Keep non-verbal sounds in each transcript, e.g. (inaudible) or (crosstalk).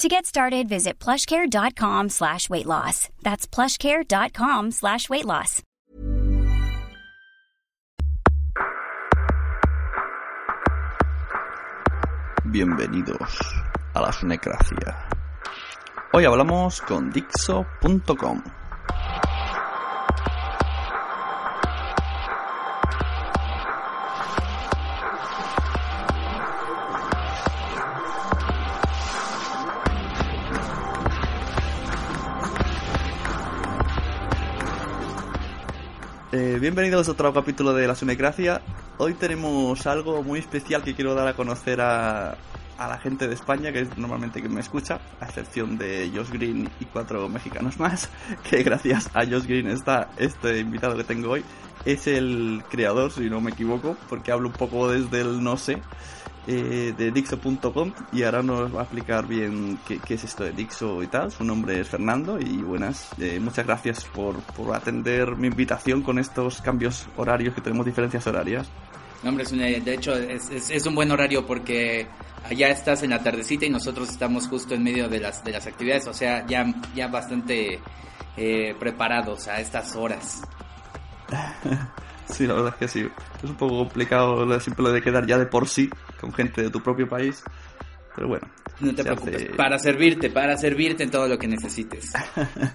To get started, visit plushcare.com slash weight loss. That's plushcare.com slash weight loss. Bienvenidos a la Sunecracia. Hoy hablamos con Dixo.com. Eh, bienvenidos a otro capítulo de la Sunecracia. Hoy tenemos algo muy especial que quiero dar a conocer a, a la gente de España, que es normalmente quien me escucha, a excepción de Josh Green y cuatro mexicanos más, (laughs) que gracias a Josh Green está este invitado que tengo hoy. Es el creador, si no me equivoco, porque hablo un poco desde el no sé, eh, de Dixo.com y ahora nos va a explicar bien qué, qué, es esto de Dixo y tal. Su nombre es Fernando y buenas. Eh, muchas gracias por, por, atender mi invitación con estos cambios horarios que tenemos diferencias horarias. No, hombre, de hecho es, es, es, un buen horario porque allá estás en la tardecita y nosotros estamos justo en medio de las, de las actividades, o sea, ya, ya bastante eh, preparados a estas horas. (laughs) Sí, la verdad es que sí. Es un poco complicado lo simple de quedar ya de por sí con gente de tu propio país. Pero bueno. No te preocupes. Hace... Para servirte, para servirte en todo lo que necesites.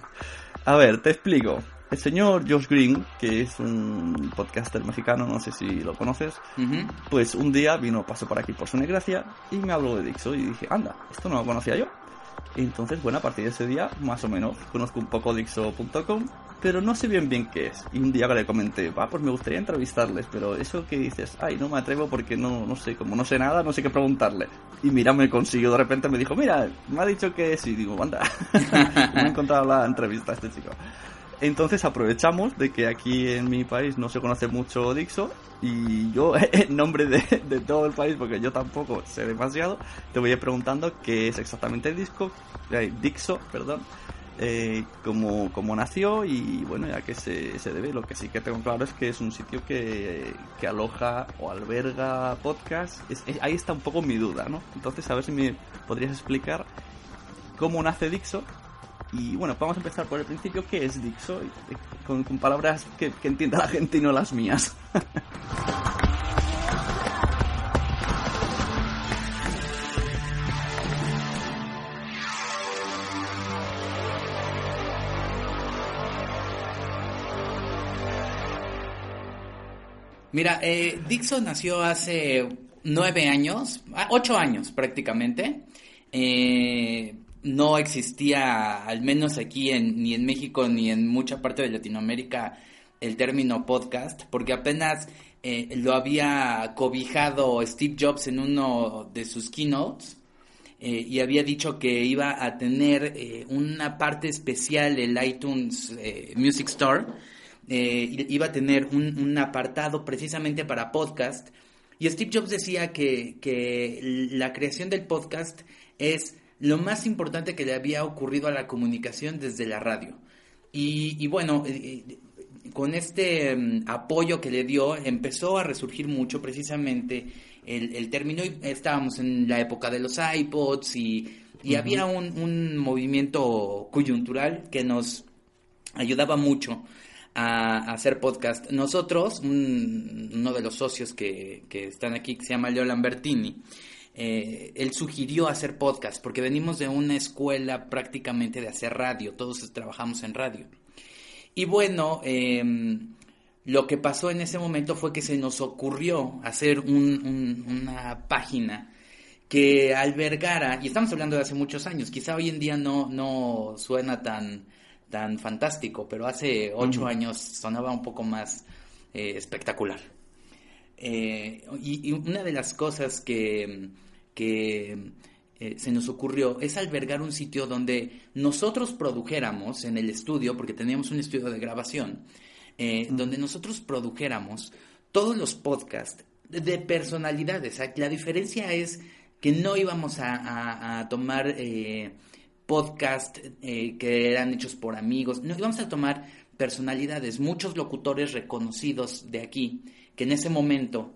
(laughs) A ver, te explico. El señor Josh Green, que es un podcaster mexicano, no sé si lo conoces, uh -huh. pues un día vino, pasó por aquí por su negracia y me habló de Dixo y dije, anda, esto no lo conocía yo. Entonces, bueno, a partir de ese día, más o menos, conozco un poco Dixo.com, pero no sé bien bien qué es. Y un día le comenté, va, pues me gustaría entrevistarles, pero eso que dices, ay, no me atrevo porque no, no sé, como no sé nada, no sé qué preguntarle. Y mira, me consiguió, de repente me dijo, mira, me ha dicho que sí, digo, anda, (laughs) me he encontrado la entrevista a este chico. Entonces aprovechamos de que aquí en mi país no se conoce mucho Dixo y yo, (laughs) en nombre de, de, todo el país, porque yo tampoco sé demasiado, te voy a ir preguntando qué es exactamente el disco, eh, Dixo, perdón, eh, cómo, cómo, nació y bueno, ya que se, se, debe. Lo que sí que tengo claro es que es un sitio que, que aloja o alberga podcast. Ahí está un poco mi duda, ¿no? Entonces, a ver si me podrías explicar cómo nace Dixo y bueno, vamos a empezar por el principio. ¿Qué es Dixo? Con, con palabras que, que, entienda la gente y no las mías. (laughs) Mira, eh, Dixon nació hace nueve años, ah, ocho años prácticamente. Eh, no existía, al menos aquí en, ni en México ni en mucha parte de Latinoamérica, el término podcast, porque apenas eh, lo había cobijado Steve Jobs en uno de sus keynotes eh, y había dicho que iba a tener eh, una parte especial el iTunes Music Store, iba a tener un, un, apartado precisamente para podcast. Y Steve Jobs decía que, que la creación del podcast es lo más importante que le había ocurrido a la comunicación desde la radio. Y, y bueno, con este mm, apoyo que le dio, empezó a resurgir mucho precisamente el, término. Estábamos en la época de los iPods y, había un, movimiento coyuntural que nos ayudaba mucho a, hacer podcast. Nosotros, uno de los socios que, están aquí, que se llama Leo Lambertini, eh, él sugirió hacer podcast porque venimos de una escuela prácticamente de hacer radio, todos trabajamos en radio. Y bueno, em, lo que pasó en ese momento fue que se nos ocurrió hacer una página que albergara, y estamos hablando de hace muchos años, quizá hoy en día no, no suena tan, tan fantástico, pero hace ocho años sonaba un poco más eh, espectacular. Eh, y, una de las cosas que, que eh, se nos ocurrió es albergar un sitio donde nosotros produjéramos en el estudio, porque teníamos un estudio de grabación, donde nosotros produjéramos todos los podcasts de personalidades. La diferencia es que no íbamos a, tomar eh, podcasts que eran hechos por amigos, no íbamos a tomar personalidades, muchos locutores reconocidos de aquí, que en ese momento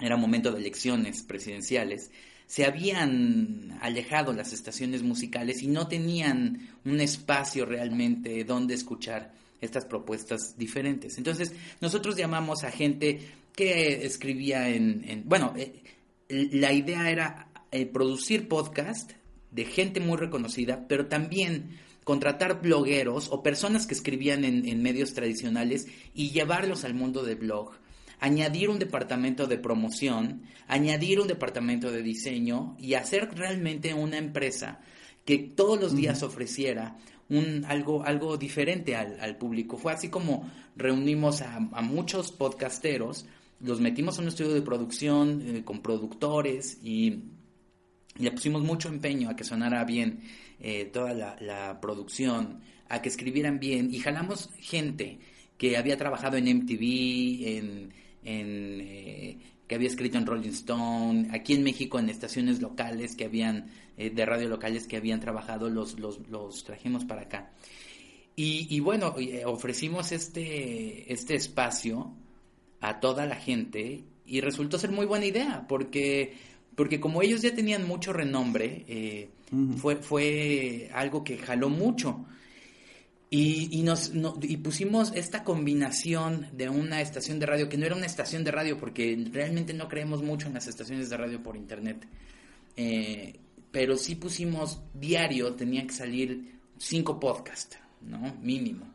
era momento de elecciones presidenciales, se habían alejado las estaciones musicales y no tenían un espacio realmente donde escuchar estas propuestas diferentes. Entonces, nosotros llamamos a gente que escribía en... bueno, eh, la idea era eh, producir podcast de gente muy reconocida, pero también contratar blogueros o personas que escribían en, en medios tradicionales y llevarlos al mundo del blog añadir un departamento de promoción, añadir un departamento de diseño y hacer realmente una empresa que todos los días ofreciera un, algo, algo diferente al, público. Fue así como reunimos a, muchos podcasteros, los metimos en un estudio de producción eh, con productores y le pusimos mucho empeño a que sonara bien eh, toda la, la, producción, a que escribieran bien y jalamos gente que había trabajado en MTV, en en, eh, que había escrito en Rolling Stone, aquí en México en estaciones locales que habían, eh, de radio locales que habían trabajado, los, los, los trajimos para acá. Y, y, bueno, eh, ofrecimos este, este espacio a toda la gente y resultó ser muy buena idea porque, porque como ellos ya tenían mucho renombre, fue, fue algo que jaló mucho. Y, nos, y pusimos esta combinación de una estación de radio, que no era una estación de radio, porque realmente no creemos mucho en las estaciones de radio por internet. Eh, pero sí pusimos diario, tenían que salir cinco podcasts, ¿no? Mínimo.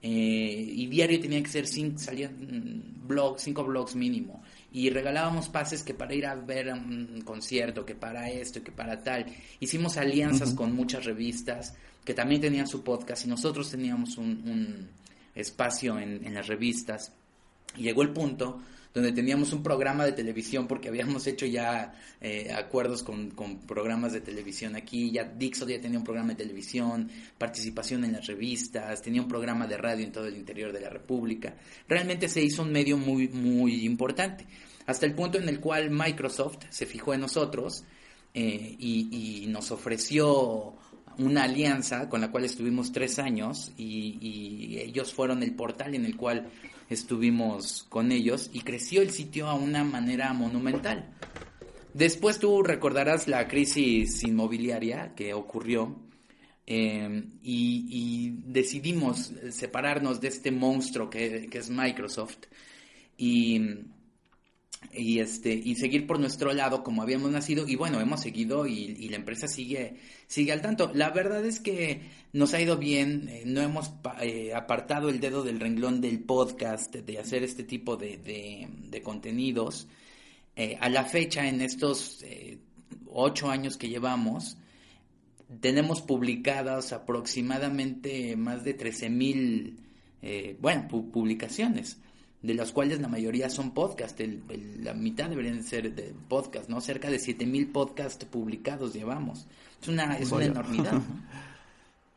Eh, y diario tenía que ser cinco, salían mm, blogs, cinco blogs mínimo. Y regalábamos pases que para ir a ver un concierto, que para esto, que para tal. Hicimos alianzas con muchas revistas que también tenían su podcast y nosotros teníamos un, espacio en, las revistas. Y llegó el punto donde teníamos un programa de televisión porque habíamos hecho ya eh, acuerdos con, programas de televisión aquí, ya Dixon ya tenía un programa de televisión, participación en las revistas, tenía un programa de radio en todo el interior de la República. Realmente se hizo un medio muy, muy importante, hasta el punto en el cual Microsoft se fijó en nosotros eh, y nos ofreció una alianza con la cual estuvimos tres años y, ellos fueron el portal en el cual estuvimos con ellos y creció el sitio a una manera monumental. Después tú recordarás la crisis inmobiliaria que ocurrió eh, y, decidimos separarnos de este monstruo que, que es Microsoft y y este y seguir por nuestro lado como habíamos nacido y bueno hemos seguido y, la empresa sigue sigue al tanto. La verdad es que nos ha ido bien eh, no hemos eh, apartado el dedo del renglón del podcast de hacer este tipo de, de, contenidos. Eh, a la fecha en estos ocho años que llevamos tenemos publicadas aproximadamente más de 13 mil bueno publicaciones de las cuales la mayoría son podcast, la mitad deberían ser de podcast, ¿no? Cerca de 7000 podcasts publicados llevamos. Es una, es una enormidad. (laughs)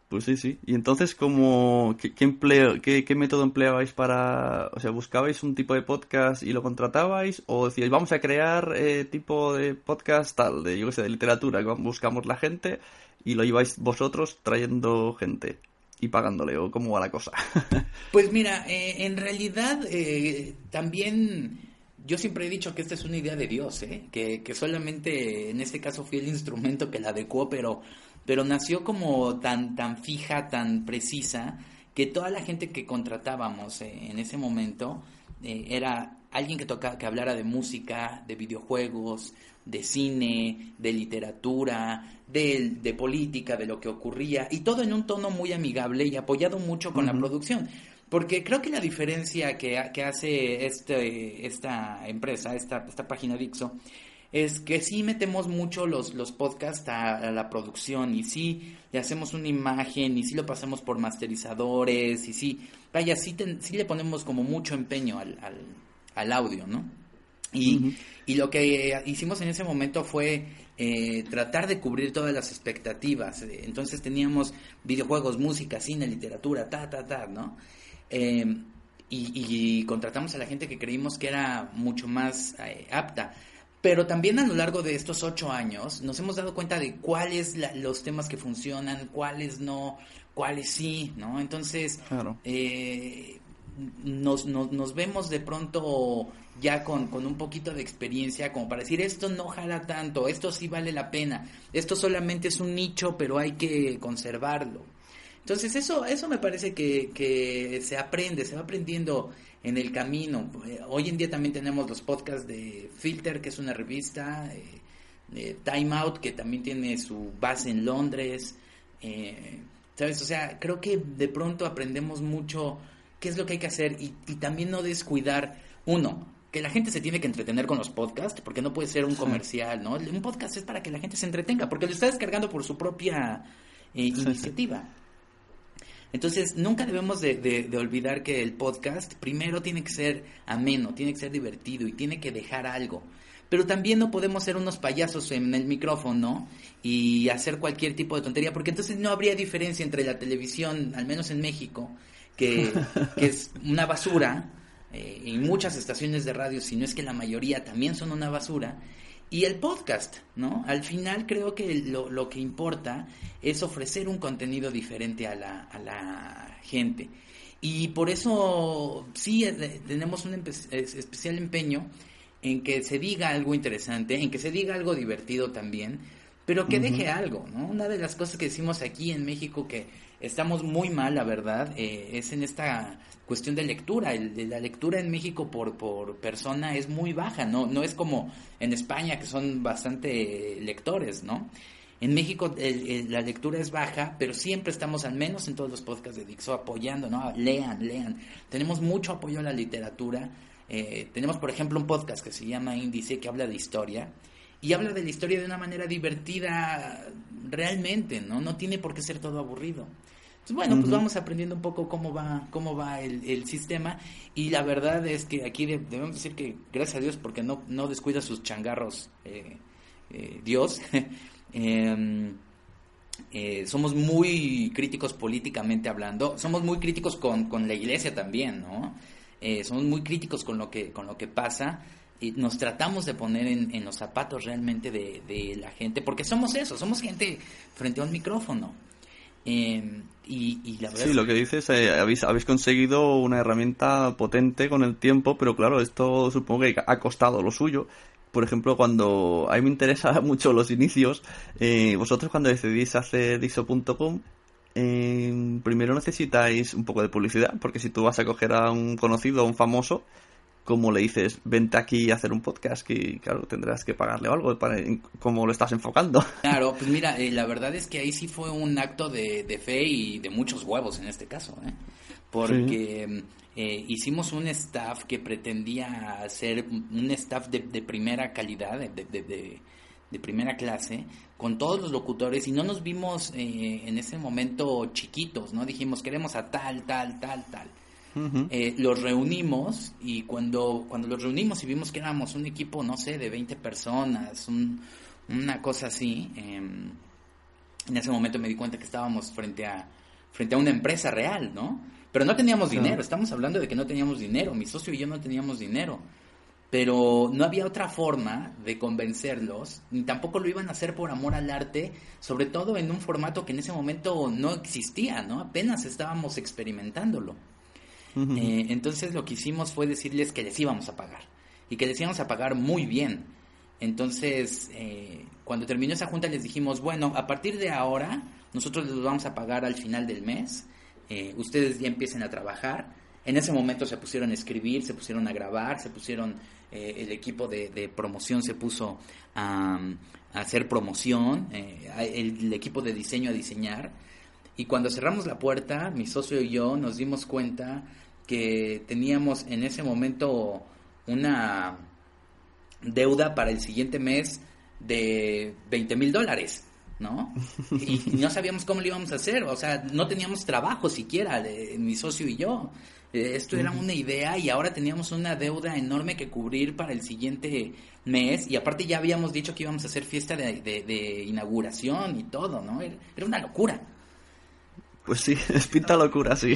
Pues sí, sí. Y entonces, ¿cómo, qué, empleo, qué, método empleabais para, o sea, buscabais un tipo de podcast y lo contratabais? ¿O decíais, vamos a crear eh, tipo de podcast tal, de, yo qué sé, de literatura, buscamos la gente y lo lleváis vosotros trayendo gente? Y pagándole o cómo va la cosa? (laughs) pues mira, eh, en realidad eh, también yo siempre he dicho que esta es una idea de Dios, ¿eh? que, que solamente en este caso fui el instrumento que la adecuó, pero, pero nació como tan, tan fija, tan precisa, que toda la gente que contratábamos eh, en ese momento era alguien que toca, que hablara de música, de videojuegos, de cine, de literatura, de, de, política, de lo que ocurría, y todo en un tono muy amigable y apoyado mucho con la producción. Porque creo que la diferencia que, que hace este, esta empresa, esta, esta página Dixo, es que sí metemos mucho los, los podcasts a, la producción y sí le hacemos una imagen y sí lo pasamos por masterizadores y sí, vaya, sí, sí le ponemos como mucho empeño al, al, al audio, ¿no? Y, y lo que hicimos en ese momento fue eh, tratar de cubrir todas las expectativas. Entonces teníamos videojuegos, música, cine, literatura, ta, ta, ta, ¿no? Em, y, contratamos a la gente que creímos que era mucho más eh, apta. Pero también a lo largo de estos ocho años nos hemos dado cuenta de cuáles los temas que funcionan, cuáles no, cuáles sí, ¿no? Entonces, eh, nos, nos, nos, vemos de pronto ya con, con, un poquito de experiencia como para decir esto no jala tanto, esto sí vale la pena, esto solamente es un nicho pero hay que conservarlo. Entonces eso, eso me parece que, que se aprende, se va aprendiendo en el camino. Hoy en día también tenemos los podcasts de Filter, que es una revista, eh, Time Out, que también tiene su base en Londres. Eh, ¿Sabes? O sea, creo que de pronto aprendemos mucho qué es lo que hay que hacer y, y también no descuidar, uno, que la gente se tiene que entretener con los podcasts, porque no puede ser un comercial, ¿no? Un podcast es para que la gente se entretenga, porque lo está descargando por su propia eh, iniciativa. Entonces, nunca debemos de, olvidar que el podcast primero tiene que ser ameno, tiene que ser divertido y tiene que dejar algo. Pero también no podemos ser unos payasos en el micrófono y hacer cualquier tipo de tontería, porque entonces no habría diferencia entre la televisión, al menos en México, que, (laughs) que es una basura, eh, y muchas estaciones de radio, si no es que la mayoría también son una basura, y el podcast, ¿no? Al final creo que lo, lo que importa es ofrecer un contenido diferente a la, a la gente. Y por eso sí eh, tenemos un especial empeño en que se diga algo interesante, en que se diga algo divertido también, pero que deje algo, ¿no? Una de las cosas que decimos aquí en México que estamos muy mal, la verdad, eh, es en esta cuestión de lectura. El, la lectura en México por, por persona es muy baja, ¿no? No es como en España, que son bastante lectores, ¿no? En México la lectura es baja, pero siempre estamos, al menos en todos los podcasts de Dixo, apoyando, ¿no? Lean, lean. Tenemos mucho apoyo a la literatura. Eh, tenemos, por ejemplo, un podcast que se llama Índice, que habla de historia. Y habla de la historia de una manera divertida realmente, ¿no? No tiene por qué ser todo aburrido. Pues bueno, pues vamos aprendiendo un poco cómo va, cómo va el, sistema y la verdad es que aquí debemos decir que gracias a Dios porque no, no descuida sus changarros eh, eh, Dios. (laughs) Em, eh, somos muy críticos políticamente hablando, somos muy críticos con, con la iglesia también, ¿no? somos muy críticos con lo que, con lo que pasa y nos tratamos de poner en, en los zapatos realmente de, de, la gente, porque somos eso, somos gente frente a un micrófono. Eh, y, la verdad sí, lo que dices, eh, habéis, habéis conseguido una herramienta potente con el tiempo, pero claro, esto supongo que ha costado lo suyo. Por ejemplo, cuando a mí me interesa (laughs) mucho los inicios, eh, vosotros cuando decidís hacer diso.com, primero necesitáis un poco de publicidad, porque si tú vas a coger a un conocido, a un famoso, como le dices, vente aquí a hacer un podcast, que claro, tendrás que pagarle algo para cómo lo estás enfocando. (laughs) Claro, pues mira, eh, la verdad es que ahí sí fue un acto de, fe y de muchos huevos en este caso, ¿eh? porque eh, hicimos un staff que pretendía ser un staff de, primera calidad, de, de, primera clase, con todos los locutores y no nos vimos en ese momento chiquitos, ¿no? Dijimos, queremos a tal, tal, tal, tal eh, los reunimos y cuando, cuando los reunimos y vimos que éramos un equipo, no sé, de 20 personas, una cosa así, em, en ese momento me di cuenta que estábamos frente a, frente a una empresa real, ¿no? Pero no teníamos dinero, estamos hablando de que no teníamos dinero, mi socio y yo no teníamos dinero pero no había otra forma de convencerlos, ni tampoco lo iban a hacer por amor al arte, sobre todo en un formato que en ese momento no existía, ¿no? Apenas estábamos experimentándolo. Eh, entonces lo que hicimos fue decirles que les íbamos a pagar y que les íbamos a pagar muy bien. Entonces, eh, cuando terminó esa junta les dijimos, bueno, a partir de ahora nosotros les vamos a pagar al final del mes, eh, ustedes ya empiecen a trabajar. En ese momento se pusieron a escribir, se pusieron a grabar, se pusieron, el equipo de, promoción se puso a, hacer promoción, el equipo de diseño a diseñar. Y cuando cerramos la puerta, mi socio y yo nos dimos cuenta que teníamos en ese momento una deuda para el siguiente mes de 20 mil dólares, ¿no? Y, (laughs) no sabíamos cómo lo íbamos a hacer, o sea, no teníamos trabajo siquiera, mi socio y yo. Eh, esto era una idea y ahora teníamos una deuda enorme que cubrir para el siguiente mes y aparte ya habíamos dicho que íbamos a hacer fiesta de, inauguración y todo, ¿no? era una locura. Pues sí, (laughs) es pinta locura, sí.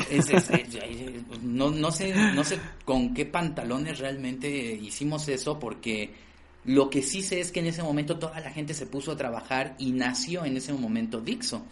no, no, sé, no sé con qué pantalones realmente hicimos eso, porque lo que sí sé es que en ese momento toda la gente se puso a trabajar y nació en ese momento Dixo.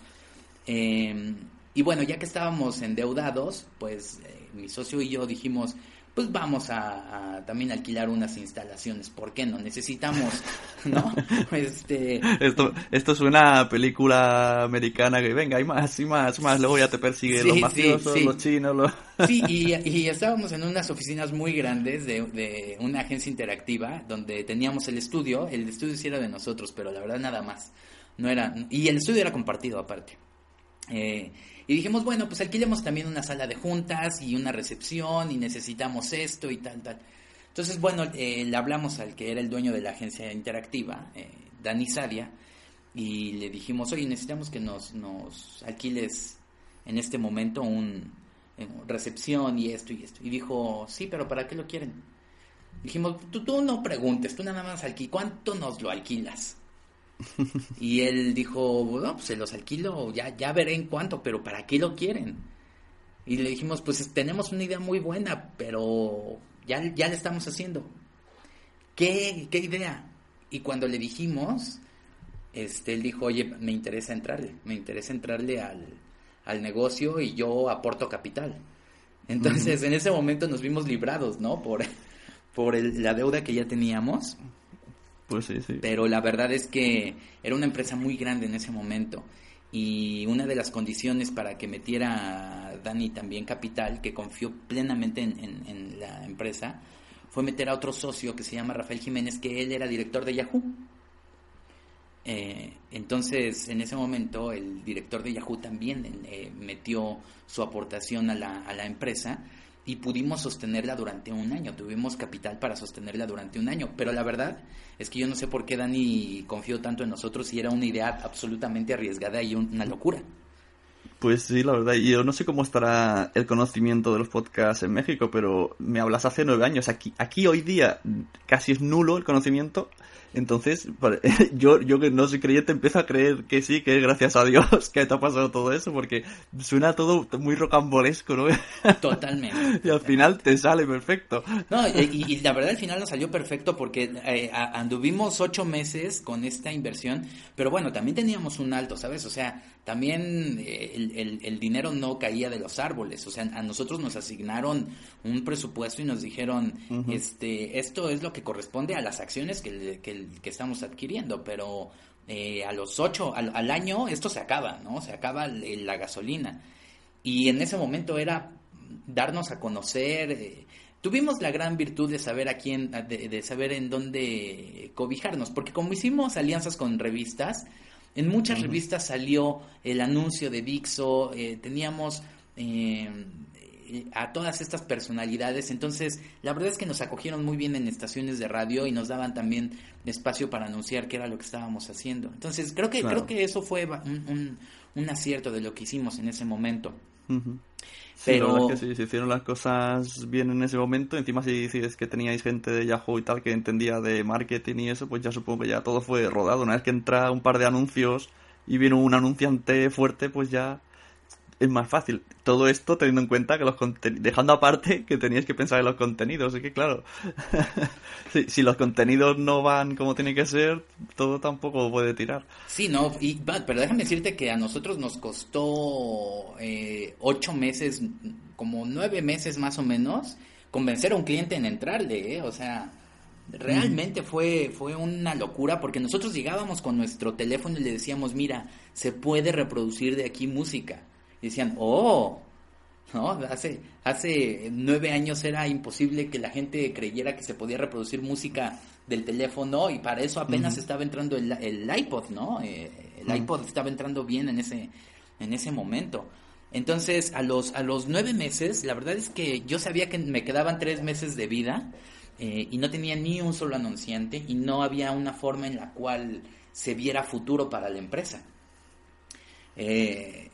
Em, y bueno, ya que estábamos endeudados, pues eh, mi socio y yo dijimos, pues vamos a, también alquilar unas instalaciones. ¿Por qué no? Necesitamos, (laughs) ¿no? Este... Esto, esto es una película americana que venga, hay más y más, más, luego ya te persigue los mafiosos, los chinos, los... Sí, y, (laughs) y, estábamos en unas oficinas muy grandes de, de, una agencia interactiva donde teníamos el estudio, el estudio sí era de nosotros, pero la verdad nada más. No era, y el estudio era compartido aparte. Eh, y dijimos, bueno, pues alquilemos también una sala de juntas y una recepción y necesitamos esto y tal, tal. Entonces, bueno, eh, le hablamos al que era el dueño de la agencia interactiva, eh, Dani Sadia, y le dijimos, oye, necesitamos que nos, nos alquiles en este momento un eh, recepción y esto y esto. Y dijo, sí, pero ¿para qué lo quieren? Dijimos, tú, no preguntes, tú nada más alquilas, ¿cuánto nos lo alquilas? Y él dijo, bueno, pues se los alquilo, ya, ya veré en cuánto, pero ¿para qué lo quieren? Y le dijimos, pues tenemos una idea muy buena, pero ya, ya le estamos haciendo. ¿Qué, ¿Qué idea? Y cuando le dijimos, este, él dijo, oye, me interesa entrarle, me interesa entrarle al, al negocio y yo aporto capital. Entonces, en ese momento nos vimos librados, ¿no? Por, por la deuda que ya teníamos. Pues sí, sí. Pero la verdad es que era una empresa muy grande en ese momento. Y una de las condiciones para que metiera Dani también capital, que confió plenamente en, la empresa, fue meter a otro socio que se llama Rafael Jiménez, que él era director de Yahoo. Eh, entonces, en ese momento, el director de Yahoo también eh, metió su aportación a la, a la empresa y pudimos sostenerla durante un año. Tuvimos capital para sostenerla durante un año. Pero la verdad es que yo no sé por qué Dani confió tanto en nosotros y era una idea absolutamente arriesgada y una locura. Pues sí, la verdad. Yo no sé cómo estará el conocimiento de los podcasts en México, pero me hablas hace nueve años. Aquí, aquí hoy día casi es nulo el conocimiento entonces, (laughs) yo, yo que no soy creyente empiezo a creer que sí, que es gracias a Dios (laughs) que te ha pasado todo eso, porque suena todo muy rocambolesco, ¿no? (laughs) Totalmente. y al final te sale perfecto. No, y, la verdad al final nos salió perfecto porque eh, anduvimos ocho meses con esta inversión, pero bueno, también teníamos un alto, ¿sabes? O sea, también eh, el, el, dinero no caía de los árboles, o sea, a nosotros nos asignaron un presupuesto y nos dijeron, este, esto es lo que corresponde a las acciones que, que, estamos adquiriendo, pero eh, a los ocho, al, año, esto se acaba, ¿no? Se acaba la gasolina. Y en ese momento era darnos a conocer, eh, tuvimos la gran virtud de saber a quién, de, saber en dónde cobijarnos, porque como hicimos alianzas con revistas, en muchas revistas salió el anuncio de Dixo, eh, teníamos eh, a todas estas personalidades, entonces la verdad es que nos acogieron muy bien en estaciones de radio y nos daban también espacio para anunciar qué era lo que estábamos haciendo. Entonces creo que creo que eso fue un, un, acierto de lo que hicimos en ese momento. Pero... Sí, se hicieron las cosas bien en ese momento. Encima, si dices que teníais gente de Yahoo y tal que entendía de marketing y eso, pues ya supongo que ya todo fue rodado. Una vez que entra un par de anuncios y viene un anunciante fuerte, pues ya es más fácil. Todo esto teniendo en cuenta que los contenidos, dejando aparte que teníais que pensar en los contenidos, es que claro, (laughs) si, los contenidos no van como tiene que ser, todo tampoco puede tirar. Sí, no, y, pero déjame decirte que a nosotros nos costó eh, ocho meses, como nueve meses más o menos, convencer a un cliente en entrarle, ¿eh? o sea, realmente fue, fue una locura porque nosotros llegábamos con nuestro teléfono y le decíamos, mira, se puede reproducir de aquí música decían, oh, ¿no? Hace, hace nueve años era imposible que la gente creyera que se podía reproducir música del teléfono y para eso apenas estaba entrando el, el, iPod, ¿no? Eh, el iPod estaba entrando bien en ese, en ese momento. Entonces, a los, a los nueve meses, la verdad es que yo sabía que me quedaban tres meses de vida eh, y no tenía ni un solo anunciante y no había una forma en la cual se viera futuro para la empresa. Eh,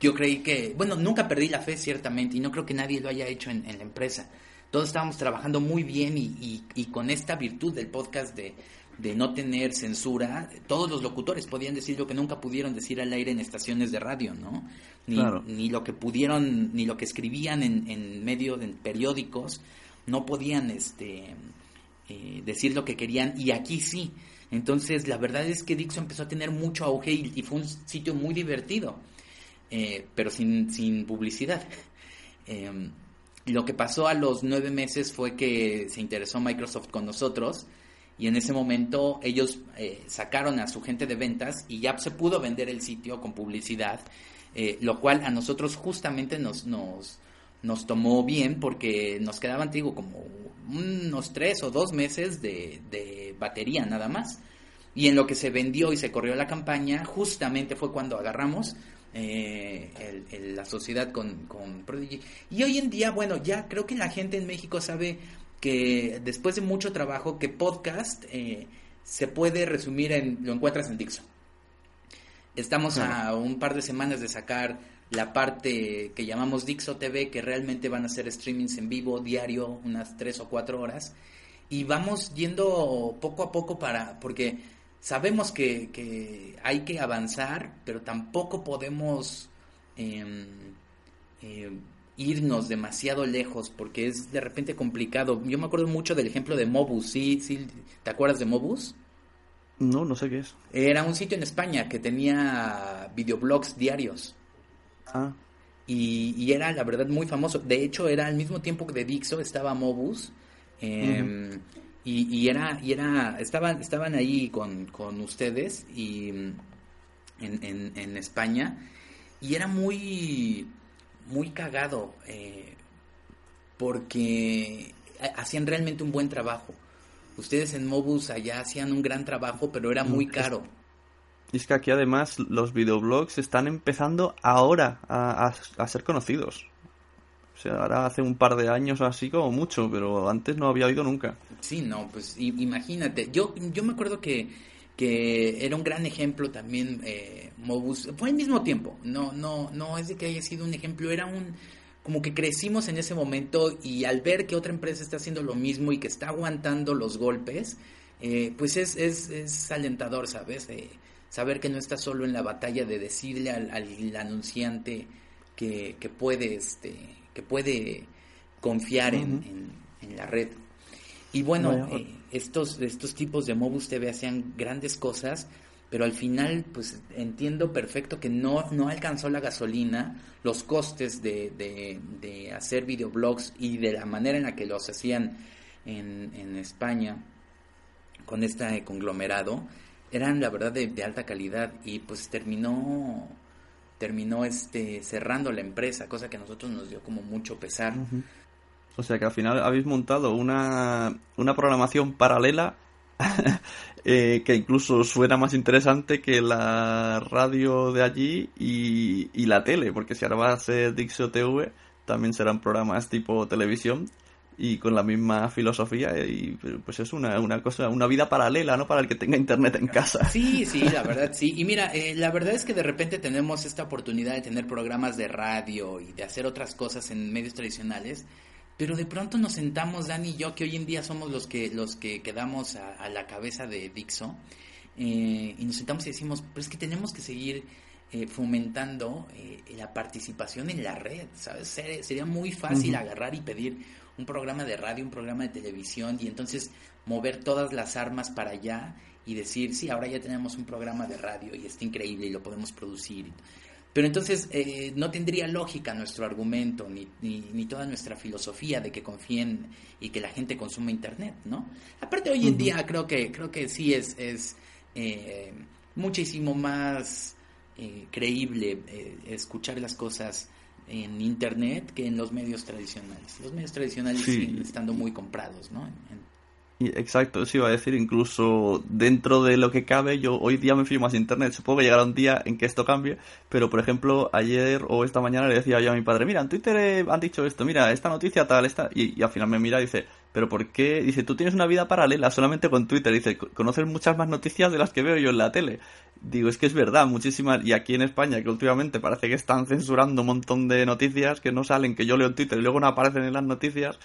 yo creí que, bueno, nunca perdí la fe ciertamente y no creo que nadie lo haya hecho en, la empresa. Todos estábamos trabajando muy bien y, y, con esta virtud del podcast de, de, no tener censura, todos los locutores podían decir lo que nunca pudieron decir al aire en estaciones de radio, ¿no? Ni, ni lo que pudieron, ni lo que escribían en, en medio de periódicos, no podían este, eh, decir lo que querían y aquí sí. Entonces, la verdad es que Dixon empezó a tener mucho auge y fue un sitio muy divertido. Eh, pero sin, sin publicidad. (laughs) Em, lo que pasó a los nueve meses fue que se interesó Microsoft con nosotros y en ese momento ellos eh, sacaron a su gente de ventas y ya se pudo vender el sitio con publicidad, eh, lo cual a nosotros justamente nos, nos, nos tomó bien porque nos quedaban, digo, como unos tres o dos meses de, de batería nada más. Y en lo que se vendió y se corrió la campaña, justamente fue cuando agarramos eh, la sociedad con, con Prodigy. Y hoy en día, bueno, ya creo que la gente en México sabe que después de mucho trabajo, que podcast eh, se puede resumir en, lo encuentras en Dixon. Estamos a un par de semanas de sacar la parte que llamamos Dixo TV, que realmente van a ser streamings en vivo diario, unas tres o cuatro horas. Y vamos yendo poco a poco para, porque sabemos que, hay que avanzar, pero tampoco podemos em, em, irnos demasiado lejos porque es de repente complicado. Yo me acuerdo mucho del ejemplo de Mobus, ¿sí? ¿Sí? ¿Te acuerdas de Mobus? No, no sé qué es. Era un sitio en España que tenía videoblogs diarios. Ah. Y, y, era, la verdad, muy famoso. De hecho, era al mismo tiempo que de Dixo estaba Mobus. Eh, y, era, y era, estaban, estaban ahí con, con ustedes y en, en, España y era muy, muy cagado eh, porque hacían realmente un buen trabajo. Ustedes en Mobus allá hacían un gran trabajo, pero era muy caro. Y es que aquí además los videoblogs están empezando ahora a, a ser conocidos. O sea, ahora hace un par de años así como mucho, pero antes no había oído nunca. Sí, no, pues imagínate. Yo, yo me acuerdo que, que era un gran ejemplo también eh, Mobus. Fue al mismo tiempo. No, no, no es de que haya sido un ejemplo. Era un como que crecimos en ese momento y al ver que otra empresa está haciendo lo mismo y que está aguantando los golpes, eh, pues es, es, es alentador, ¿sabes? Eh, saber que no estás solo en la batalla de decirle al, al anunciante que, que puede este que puede confiar en, la red. Y bueno, eh, estos, estos tipos de Mobus TV hacían grandes cosas, pero al final, pues entiendo perfecto que no, no alcanzó la gasolina, los costes de, de, hacer videoblogs y de la manera en la que los hacían en, en España con este conglomerado, eran la verdad de, de alta calidad y pues terminó terminó este cerrando la empresa, cosa que a nosotros nos dio como mucho pesar. O sea que al final habéis montado una, una programación paralela (laughs) eh, que incluso suena más interesante que la radio de allí y, y la tele, porque si ahora va a ser Dixo TV, también serán programas tipo televisión y con la misma filosofía y pues es una, una cosa, una vida paralela, ¿no? Para el que tenga internet en casa. Sí, sí, la verdad, sí. Y mira, eh, la verdad es que de repente tenemos esta oportunidad de tener programas de radio y de hacer otras cosas en medios tradicionales, pero de pronto nos sentamos, Dani y yo, que hoy en día somos los que, los que quedamos a, la cabeza de Dixo, eh, y nos sentamos y decimos, pues es que tenemos que seguir eh, fomentando la participación en la red, ¿sabes? Sería muy fácil agarrar y pedir un programa de radio, un programa de televisión y entonces mover todas las armas para allá y decir, sí, ahora ya tenemos un programa de radio y está increíble y lo podemos producir. Pero entonces eh, no tendría lógica nuestro argumento ni, ni, toda nuestra filosofía de que confíen y que la gente consuma Internet, ¿no? Aparte hoy en día creo que, creo que sí es, es eh, muchísimo más eh, creíble escuchar las cosas en internet que en los medios tradicionales. Los medios tradicionales siguen estando muy comprados, ¿no? Exacto, eso iba a decir, incluso dentro de lo que cabe, yo hoy día me fío más internet, supongo que llegará un día en que esto cambie, pero por ejemplo, ayer o esta mañana le decía yo a mi padre, mira, en Twitter han dicho esto, mira, esta noticia tal, esta, y, al final me mira y dice, pero ¿por qué? Dice, tú tienes una vida paralela solamente con Twitter, dice, conoces muchas más noticias de las que veo yo en la tele. Digo, es que es verdad, muchísimas, y aquí en España, que últimamente parece que están censurando un montón de noticias que no salen, que yo leo en Twitter y luego no aparecen en las noticias,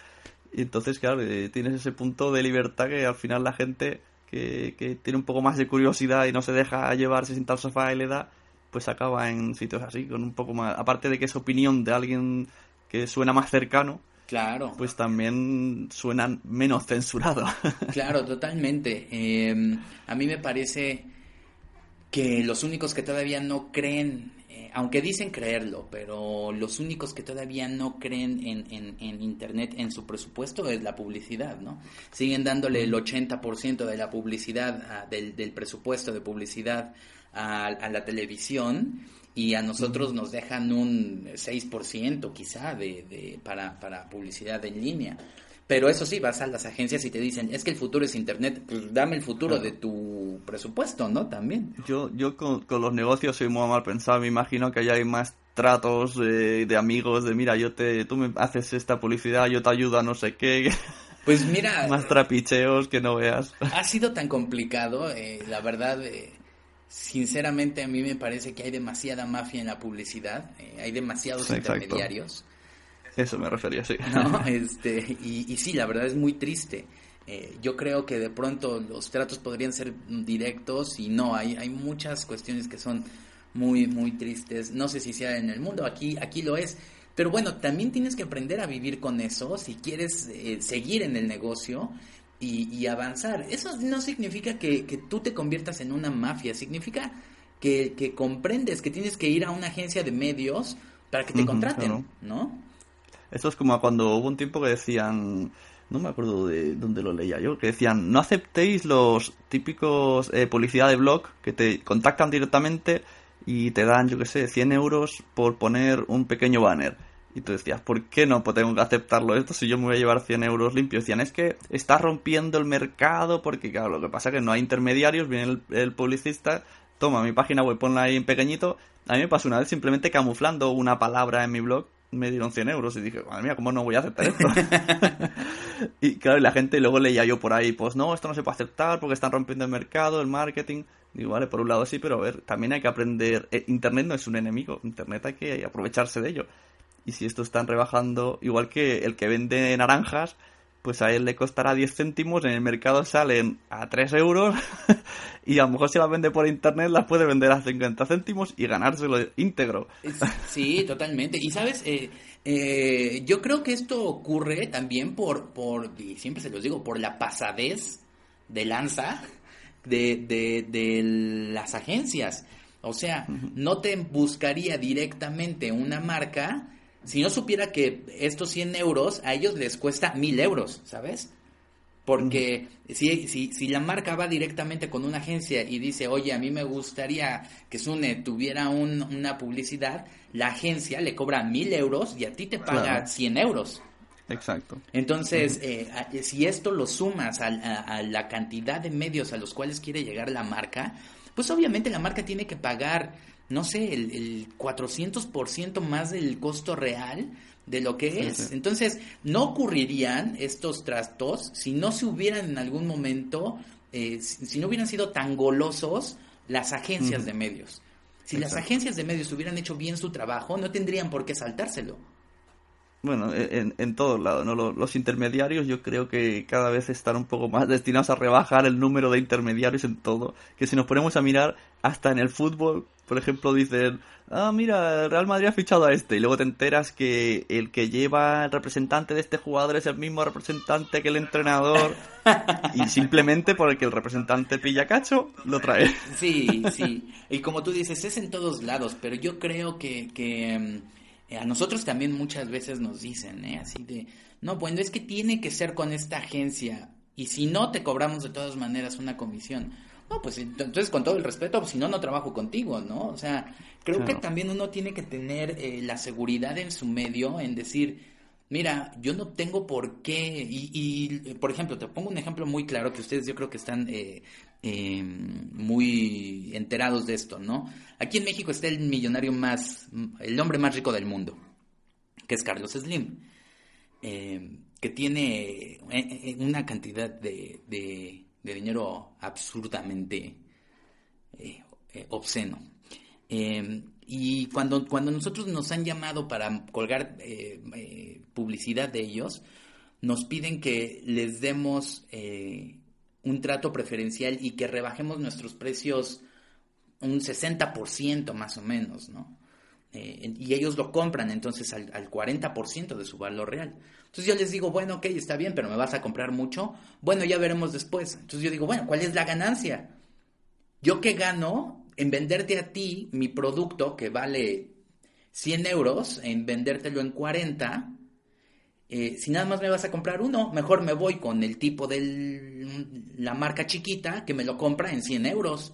y entonces, claro, eh, tienes ese punto de libertad que al final la gente que, que tiene un poco más de curiosidad y no se deja llevarse sin tal sofá y le da, pues acaba en sitios así, con un poco más. Aparte de que es opinión de alguien que suena más cercano, Claro. Pues también suena menos censurado. (laughs) Claro, totalmente. Em, a mí me parece que los únicos que todavía no creen aunque dicen creerlo, pero los únicos que todavía no creen en, en, Internet, en su presupuesto, es la publicidad, ¿no? Siguen dándole el 80% de la publicidad, ah, del, del, presupuesto de publicidad a, a, la televisión y a nosotros nos dejan un 6% quizá de, de, para, para publicidad en línea. Pero eso sí, vas a las agencias y te dicen, es que el futuro es Internet, pues dame el futuro de tu presupuesto, ¿no? También. Yo, yo con, los negocios soy muy mal pensado, me imagino que allá hay más tratos de amigos, de mira, yo te, tú me haces esta publicidad, yo te ayudo a no sé qué. (laughs) Pues mira... (laughs) más trapicheos que no veas. (laughs) Ha sido tan complicado, eh, la verdad... Eh, sinceramente a mí me parece que hay demasiada mafia en la publicidad, eh, hay demasiados intermediarios. Eso me refería, sí. Este, y, sí, la verdad es muy triste. Eh, yo creo que de pronto los tratos podrían ser directos y no, hay, hay muchas cuestiones que son muy, muy tristes. No sé si sea en el mundo, aquí, aquí lo es. Pero bueno, también tienes que aprender a vivir con eso si quieres eh, seguir en el negocio y, avanzar. Eso no significa que, que, tú te conviertas en una mafia, significa que, que, comprendes que tienes que ir a una agencia de medios para que te contraten, ¿no? Esto es como cuando hubo un tiempo que decían, no me acuerdo de dónde lo leía yo, que decían, no aceptéis los típicos eh, publicidad de blog que te contactan directamente y te dan, yo qué sé, 100 euros por poner un pequeño banner. Y tú decías, ¿por qué no pues tengo que aceptarlo esto si yo me voy a llevar 100 euros limpios? Decían, es que está rompiendo el mercado porque, claro, lo que pasa es que no hay intermediarios, viene el, publicista, toma mi página web, ponla ahí en pequeñito. A mí me pasó una vez simplemente camuflando una palabra en mi blog me dieron 100 euros y dije, madre mía, ¿cómo no voy a aceptar esto? (laughs) y claro, la gente luego leía yo por ahí, pues no, esto no se puede aceptar porque están rompiendo el mercado, el marketing. Digo, vale, por un lado sí, pero a ver, también hay que aprender. Eh, Internet no es un enemigo, Internet hay que aprovecharse de ello. Y si esto están rebajando, igual que el que vende naranjas, pues a él le costará 10 céntimos, en el mercado salen a 3 euros (laughs) y a lo mejor si las vende por internet las puede vender a 50 céntimos y ganárselo íntegro. Sí, totalmente. Y sabes, eh, eh, yo creo que esto ocurre también por, por, y siempre se los digo, por la pasadez de lanza de, de, de las agencias. O sea, no te buscaría directamente una marca si no supiera que estos 100 euros a ellos les cuesta 1000 euros, ¿sabes? Porque si, si, si, la marca va directamente con una agencia y dice, oye, a mí me gustaría que Sune tuviera una publicidad, la agencia le cobra 1000 euros y a ti te paga 100 euros. Exacto. Entonces, eh, si esto lo sumas a, la cantidad de medios a los cuales quiere llegar la marca, pues obviamente la marca tiene que pagar, no sé, el, el 400% más del costo real de lo que es. Entonces, no ocurrirían estos trastos si no se hubieran en algún momento, eh, si, no hubieran sido tan golosos las agencias de medios. Si las agencias de medios hubieran hecho bien su trabajo, no tendrían por qué saltárselo. Bueno, e, en, en todos lados, ¿no? Los, intermediarios yo creo que cada vez están un poco más (laughs) destinados a rebajar el número de intermediarios en todo. Que si nos ponemos a mirar, hasta en el fútbol, por ejemplo, dicen, ah, mira, Real Madrid ha fichado a este. Y luego te enteras que el que lleva el representante de este jugador es el mismo representante que el entrenador. (laughs) y simplemente porque el representante pilla cacho, lo trae. Sí, sí. Y como tú dices, es en todos lados, pero yo creo que... que mm, eh, a nosotros también muchas veces nos dicen, ¿eh? Así de, no, bueno, es que tiene que ser con esta agencia y si no te cobramos de todas maneras una comisión. No, pues entonces con todo el respeto, pues, si no, no trabajo contigo, ¿no? O sea, creo que también uno tiene que tener eh, la seguridad en su medio en decir, mira, yo no tengo por qué, y, por ejemplo, te pongo un ejemplo muy claro que ustedes yo creo que están eh, em, muy enterados de esto, ¿no? Aquí en México está el millonario más, el hombre más rico del mundo, que es Carlos Slim, em, que tiene eh, eh, una cantidad de, de, dinero absurdamente obsceno. Em, y cuando, cuando nosotros nos han llamado para colgar eh, eh, publicidad de ellos, nos piden que les demos eh, un trato preferencial y que rebajemos nuestros precios un 60% más o menos, ¿no? y ellos lo compran entonces al, al 40% de su valor real. Entonces yo les digo, bueno, ok, está bien, pero me vas a comprar mucho. Bueno, ya veremos después. Entonces yo digo, bueno, ¿cuál es la ganancia? Yo que gano en venderte a ti mi producto que vale 100 euros, en vendértelo en 40, eh, si nada más me vas a comprar uno, mejor me voy con el tipo de la marca chiquita que me lo compra en 100 euros.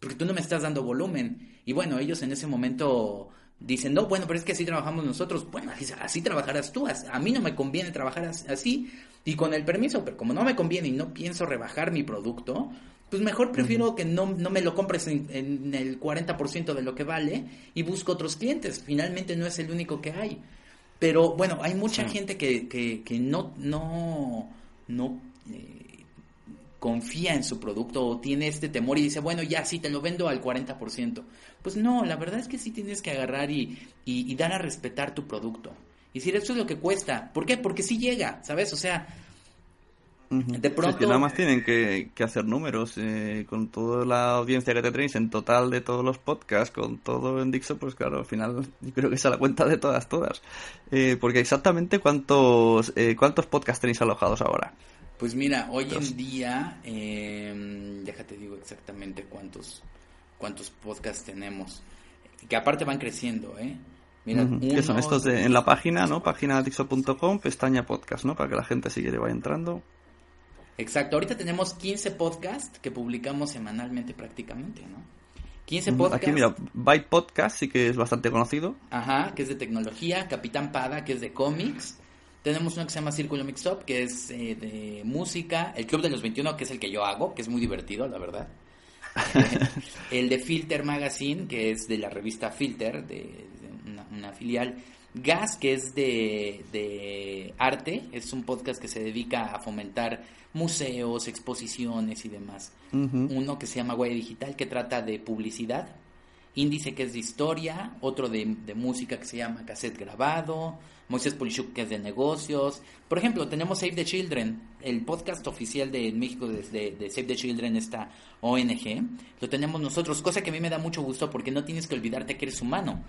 Porque tú no me estás dando volumen. Y bueno, ellos en ese momento dicen, no, bueno, pero es que así trabajamos nosotros. Bueno, así, trabajarás tú. A mí no me conviene trabajar así. Y con el permiso, pero como no me conviene y no pienso rebajar mi producto, pues mejor prefiero que no, no, me lo compres en, el 40% de lo que vale y busco otros clientes. Finalmente no es el único que hay. Pero bueno, hay mucha gente que, que, no, no, no eh, confía en su producto o tiene este temor y dice, bueno, ya sí, te lo vendo al 40%. Pues no, la verdad es que sí tienes que agarrar y, y, y dar a respetar tu producto. Y decir, esto es lo que cuesta. ¿Por qué? Porque sí llega, ¿sabes? O sea, de pronto... que nada más tienen que, hacer números eh, con toda la audiencia que te tenéis en total de todos los podcasts, con todo en Dixo, pues claro, al final yo creo que es a la cuenta de todas, todas. Eh, porque exactamente cuántos, eh, cuántos podcasts tenéis alojados ahora. Pues mira, hoy en día, eh, déjate digo exactamente cuántos, cuántos podcasts tenemos, que aparte van creciendo, ¿eh? Mira, ¿Qué son estos de, en la página, no? Página dixo.com, pestaña podcast, ¿no? Para que la gente sigue vaya entrando. Exacto, ahorita tenemos 15 podcasts que publicamos semanalmente prácticamente, ¿no? 15 podcasts. Aquí mira, Byte Podcast sí que es bastante conocido. Ajá, que es de tecnología, Capitán Pada, que es de cómics. Tenemos uno que se llama Círculo Mix Up, que es eh, de música. El Club de los 21, que es el que yo hago, que es muy divertido, la verdad. (laughs) (laughs) el de Filter Magazine, que es de la revista Filter, de, una, filial. Gas, que es de, de arte, es un podcast que se dedica a fomentar museos, exposiciones y demás. Uno que se llama Guaya Digital, que trata de publicidad. Índice, que es de historia. Otro de, música, que se llama Cassette Grabado. Moisés Polishuk, que es de negocios. Por ejemplo, tenemos Save the Children, el podcast oficial de México de, de, Save the Children, esta ONG. Lo tenemos nosotros, cosa que a mí me da mucho gusto porque no tienes que olvidarte que eres humano.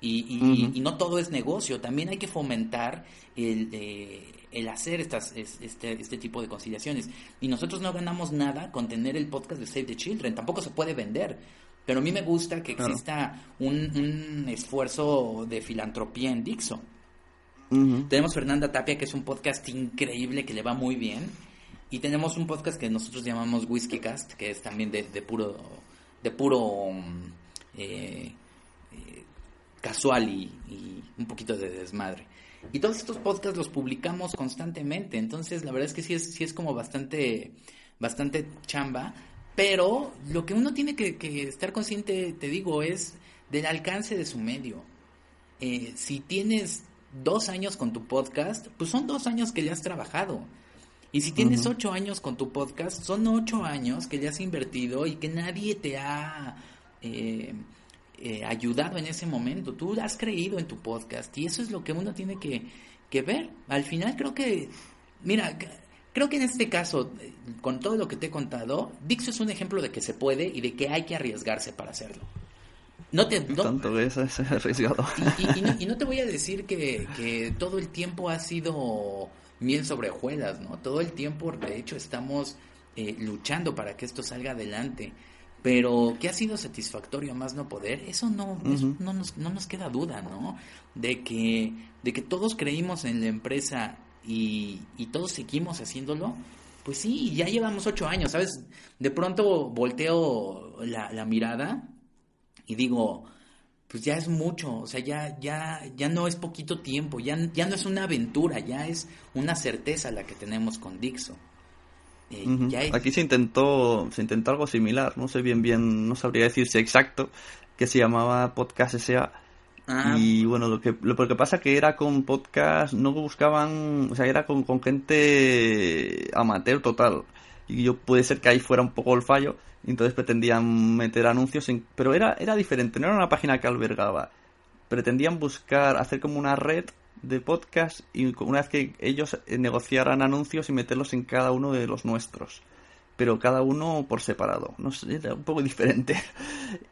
Y, y, no todo es negocio, también hay que fomentar el, eh, el hacer estas, este, este tipo de conciliaciones. Y nosotros no ganamos nada con tener el podcast de Save the Children, tampoco se puede vender. Pero a mí me gusta que exista un, esfuerzo de filantropía en Dixo. Tenemos Fernanda Tapia, que es un podcast increíble que le va muy bien. Y tenemos un podcast que nosotros llamamos Whiskey Cast, que es también de, puro, de puro eh, casual y, un poquito de desmadre. Y todos estos podcasts los publicamos constantemente, entonces la verdad es que sí es, sí es como bastante, bastante chamba, pero lo que uno tiene que, estar consciente, te digo, es del alcance de su medio. Eh, si tienes dos años con tu podcast, pues son dos años que ya has trabajado. Y si tienes ocho años con tu podcast, son ocho años que ya has invertido y que nadie te ha eh, eh, ayudado en ese momento. Tú has creído en tu podcast y eso es lo que uno tiene que, que ver. Al final creo que, mira, creo que en este caso, con todo lo que te he contado, Dixo es un ejemplo de que se puede y de que hay que arriesgarse para hacerlo. No te, Tanto es, arriesgado. Y, no, te voy a decir que, que todo el tiempo ha sido miel sobre hojuelas, ¿no? Todo el tiempo, de hecho, estamos eh, luchando para que esto salga adelante. Pero que ha sido satisfactorio a más no poder, eso no, no, nos, no nos queda duda, ¿no? De que, de que todos creímos en la empresa y, y todos seguimos haciéndolo, pues sí, ya llevamos ocho años, ¿sabes? De pronto volteo la, la mirada y digo, pues ya es mucho, o sea, ya, ya, ya no es poquito tiempo, ya, ya no es una aventura, ya es una certeza la que tenemos con Dixo. Eh, Aquí se intentó, se intentó algo similar, no sé bien bien, no sabría decir si exacto, que se llamaba Podcast S.A. Ah. Y bueno, lo que, lo, que pasa que era con podcast, no buscaban, o sea, era con, con gente amateur total. Y yo puede ser que ahí fuera un poco el fallo, entonces pretendían meter anuncios, en, pero era, era diferente, no era una página que albergaba. Pretendían buscar, hacer como una red de podcast y una vez que ellos eh, negociaran anuncios y meterlos en cada uno de los nuestros. Pero cada uno por separado. No sé, era un poco (laughs) diferente.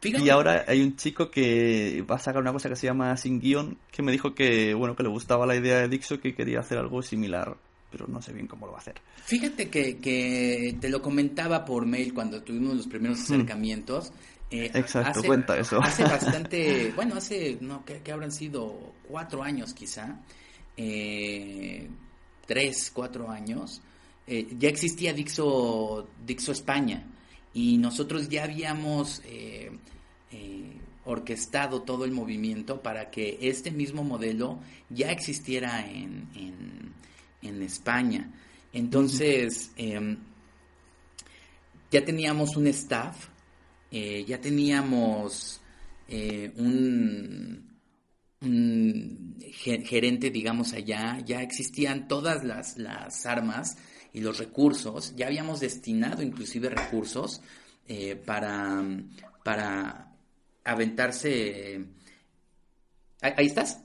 Y ahora hay un chico que va a sacar una cosa que se llama Sin Guión, que me dijo que, bueno, que le gustaba la idea de Dixo, que quería hacer algo similar pero no sé bien cómo lo va a hacer. Fíjate que, que te lo comentaba por mail cuando tuvimos los primeros mm. Eh, Exacto, cuenta eso. Hace (laughs) bastante, bueno, hace, no, que, habrán sido cuatro años quizá, eh, tres, cuatro años, eh, ya existía Dixo, Dixo España. Y nosotros ya habíamos orquestado todo el movimiento para que este mismo modelo ya existiera en, en España. Entonces, em, ya teníamos un staff, eh, ya teníamos eh, un, gerente, digamos, allá, ya existían todas las, las, armas y los recursos, ya habíamos destinado inclusive recursos eh, para, para aventarse... ¿Ahí estás?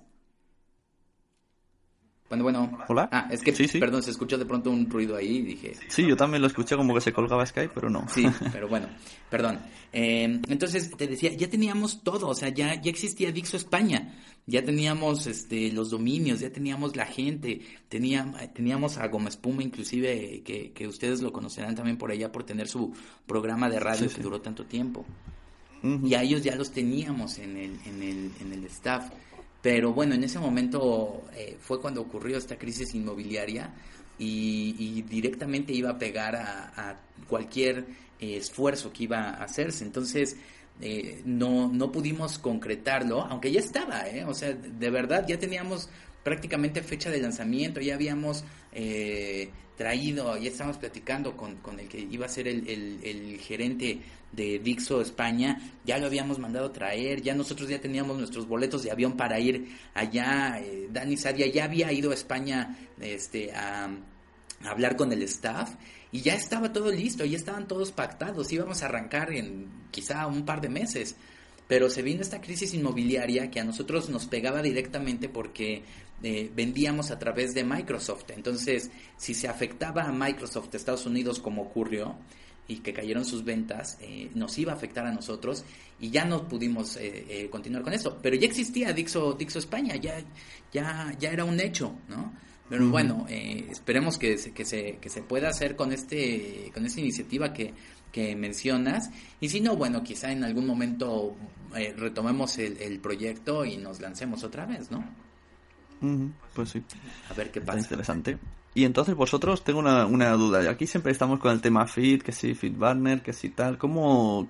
Bueno, bueno. Hola. Ah, es que, perdón, se escuchó de pronto un ruido ahí y dije. Sí, yo también lo escuché como que se colgaba Skype, pero no. Sí, (laughs) pero bueno, perdón. Eh, entonces, te decía, ya teníamos todo, o sea, ya, ya existía Dixo España, ya teníamos este, los dominios, ya teníamos la gente, tenía, teníamos a Gómez Puma, inclusive, que, que ustedes lo conocerán también por allá por tener su programa de radio que duró tanto tiempo. Y a ellos ya los teníamos en el, en el, en el staff. Pero bueno, en ese momento eh, fue cuando ocurrió esta crisis inmobiliaria y, directamente iba a pegar a, cualquier eh, esfuerzo que iba a hacerse. Entonces, eh, no, no pudimos concretarlo, aunque ya estaba, ¿eh? O sea, de verdad ya teníamos prácticamente fecha de lanzamiento, ya habíamos traído, ya estábamos platicando con, con, el que iba a ser el, el gerente de Dixo España, ya lo habíamos mandado traer, ya nosotros ya teníamos nuestros boletos de avión para ir allá, eh, Dani Sadia ya había ido a España este, a, hablar con el staff y ya estaba todo listo, ya estaban todos pactados, íbamos a arrancar en quizá un par de meses. Pero se vino esta crisis inmobiliaria que a nosotros nos pegaba directamente porque eh, vendíamos a través de Microsoft. Entonces, si se afectaba a Microsoft Estados Unidos como ocurrió, y que cayeron sus ventas, eh, nos iba a afectar a nosotros y ya no pudimos eh, eh, continuar con eso. Pero ya existía Dixo, Dixo España, ya, ya, ya era un hecho, ¿no? Pero bueno, esperemos que se, que, se, que se pueda hacer con, este, con esta iniciativa que, que mencionas. Y si no, bueno, quizá en algún momento retomemos el, el, proyecto y nos lancemos otra vez, ¿no? Pues sí. A ver qué pasa. interesante. Y entonces vosotros, tengo una, una duda. Aquí siempre estamos con el tema Fit, que si Fit Banner, que si tal. ¿Cómo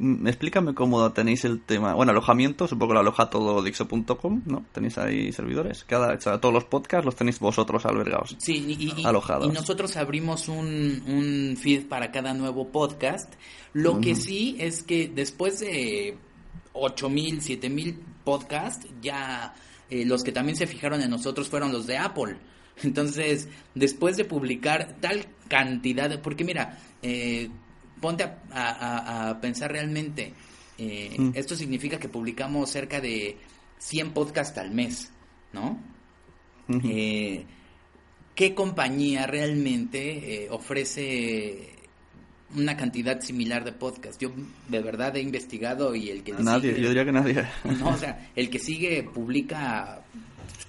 Mm, explícame cómo tenéis el tema. Bueno, alojamiento, supongo que lo aloja todo Dixo.com, ¿no? Tenéis ahí servidores. Cada, todos los podcasts los tenéis vosotros albergados. Sí, y, alojados. y nosotros abrimos un, un, feed para cada nuevo podcast. Lo que sí es que después de 8000, 7000 podcasts, ya eh, los que también se fijaron en nosotros fueron los de Apple. (laughs) Entonces, después de publicar tal cantidad, de, porque mira, eh, ponte a, pensar realmente, eh, mm. esto significa que publicamos cerca de 100 podcasts al mes, ¿no? ¿Qué compañía realmente ofrece una cantidad similar de podcasts. Yo de verdad he investigado y el que nadie, yo diría que nadie. No, o sea, el que sigue publica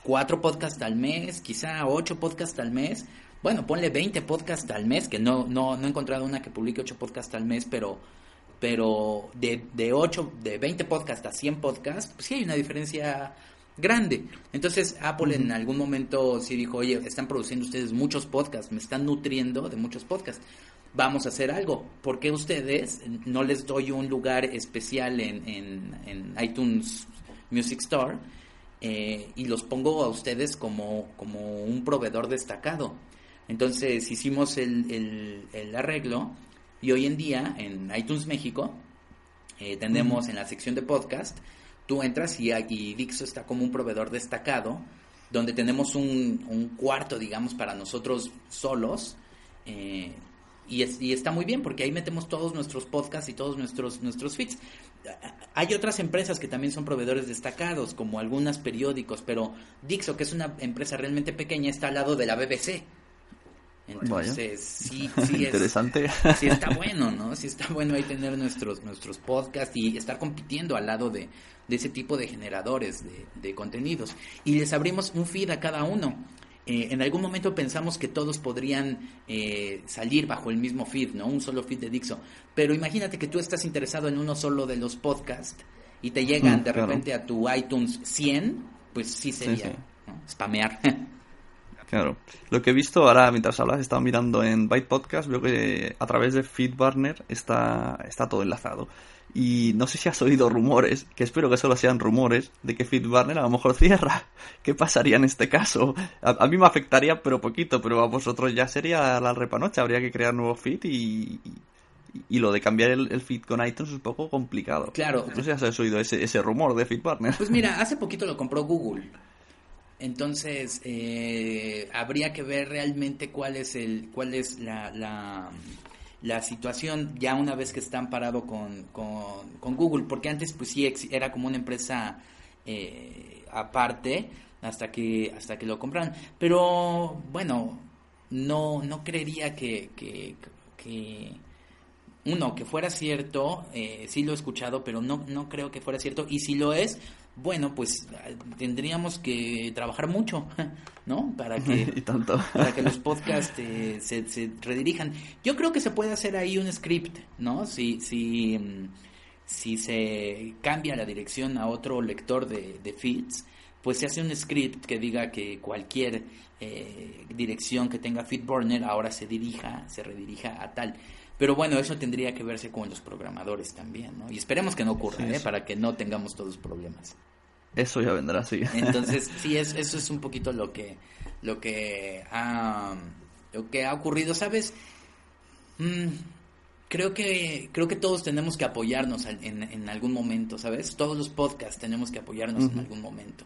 cuatro podcasts al mes, quizá ocho podcasts al mes. Bueno, ponle 20 podcasts al mes, que no, no, no he encontrado una que publique ocho podcasts al mes, pero, pero de, de 8, de 20 podcasts a 100 podcasts, pues sí hay una diferencia grande. Entonces Apple en algún momento sí dijo, oye, están produciendo ustedes muchos podcasts, me están nutriendo de muchos podcasts vamos a hacer algo. ¿Por qué ustedes no les doy un lugar especial en, en, iTunes Music Store eh, y los pongo a ustedes como, como un proveedor destacado? Entonces hicimos el, el, arreglo y hoy en día en iTunes México eh, tenemos en la sección de podcast, tú entras y, y Dixo está como un proveedor destacado donde tenemos un, un cuarto, digamos, para nosotros solos. Eh, y, está muy bien porque ahí metemos todos nuestros podcasts y todos nuestros, nuestros feeds. Hay otras empresas que también son proveedores destacados, como algunas periódicos, pero Dixo, que es una empresa realmente pequeña, está al lado de la BBC. Entonces, sí, (laughs) sí Interesante. (laughs) sí está bueno, ¿no? Sí está bueno ahí tener nuestros, nuestros podcasts y estar compitiendo al lado de, ese tipo de generadores de, de contenidos. Y les abrimos un feed a cada uno. Eh, en algún momento pensamos que todos podrían eh, salir bajo el mismo feed, ¿no? Un solo feed de Dixo. Pero imagínate que tú estás interesado en uno solo de los podcasts y te llegan de repente a tu iTunes 100, pues sí sería spamear. (laughs) Claro. Lo que he visto ahora, mientras hablas, estaba mirando en Byte Podcast, veo que a través de FeedBurner está, está todo enlazado. Y no sé si has oído rumores, que espero que solo sean rumores, de que FeedBurner a lo mejor (laughs) cierra. ¿Qué pasaría en este caso? A, mí me afectaría, pero poquito, pero a vosotros ya sería la repanocha. Habría que crear nuevo feed y, y, lo de cambiar el, feed con iTunes es un poco complicado. Claro. No sé si has oído ese, ese rumor de FeedBurner. Pues mira, (laughs) hace poquito lo compró Google. Entonces, eh, habría que ver realmente cuál es el, cuál es la, la la situación ya una vez que está amparado con, con, Google, porque antes pues sí era como una empresa eh, aparte hasta que hasta que lo compraron, pero bueno, no no creería que, que, que uno que fuera cierto, eh, sí lo he escuchado, pero no no creo que fuera cierto y si lo es, bueno, pues tendríamos que trabajar mucho, (laughs) ¿no? Para que, (laughs) Para que los podcasts eh, se, se, redirijan. Yo creo que se puede hacer ahí un script, ¿no? Si, si, mm, si se cambia la dirección a otro lector de, de feeds, pues se hace un script que diga que cualquier eh, dirección que tenga FeedBurner ahora se dirija, se redirija a tal. Pero bueno, eso tendría que verse con los programadores también, ¿no? Y esperemos que no ocurra, ¿eh? Para que no tengamos todos problemas. Eso ya vendrá, sí. Entonces, (laughs) sí, es, eso es un poquito lo que, lo que ha, lo que ha ocurrido, ¿sabes? Mm, creo que, creo que todos tenemos que apoyarnos en, en, algún momento, ¿sabes? Todos los podcasts tenemos que apoyarnos en algún momento.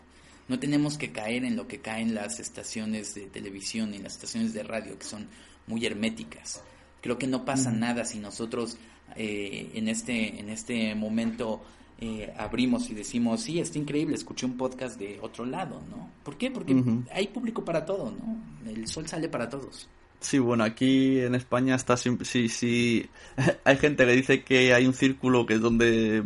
No tenemos que caer en lo que caen las estaciones de televisión y las estaciones de radio, que son muy herméticas. Creo que no pasa nada si nosotros eh, en, este, en este momento eh, abrimos y decimos, sí, está increíble, escuché un podcast de otro lado, ¿no? ¿Por qué? Porque hay público para todo, ¿no? El sol sale para todos. Sí, bueno, aquí en España está sí, sí, (laughs) hay gente que dice que hay un círculo que es donde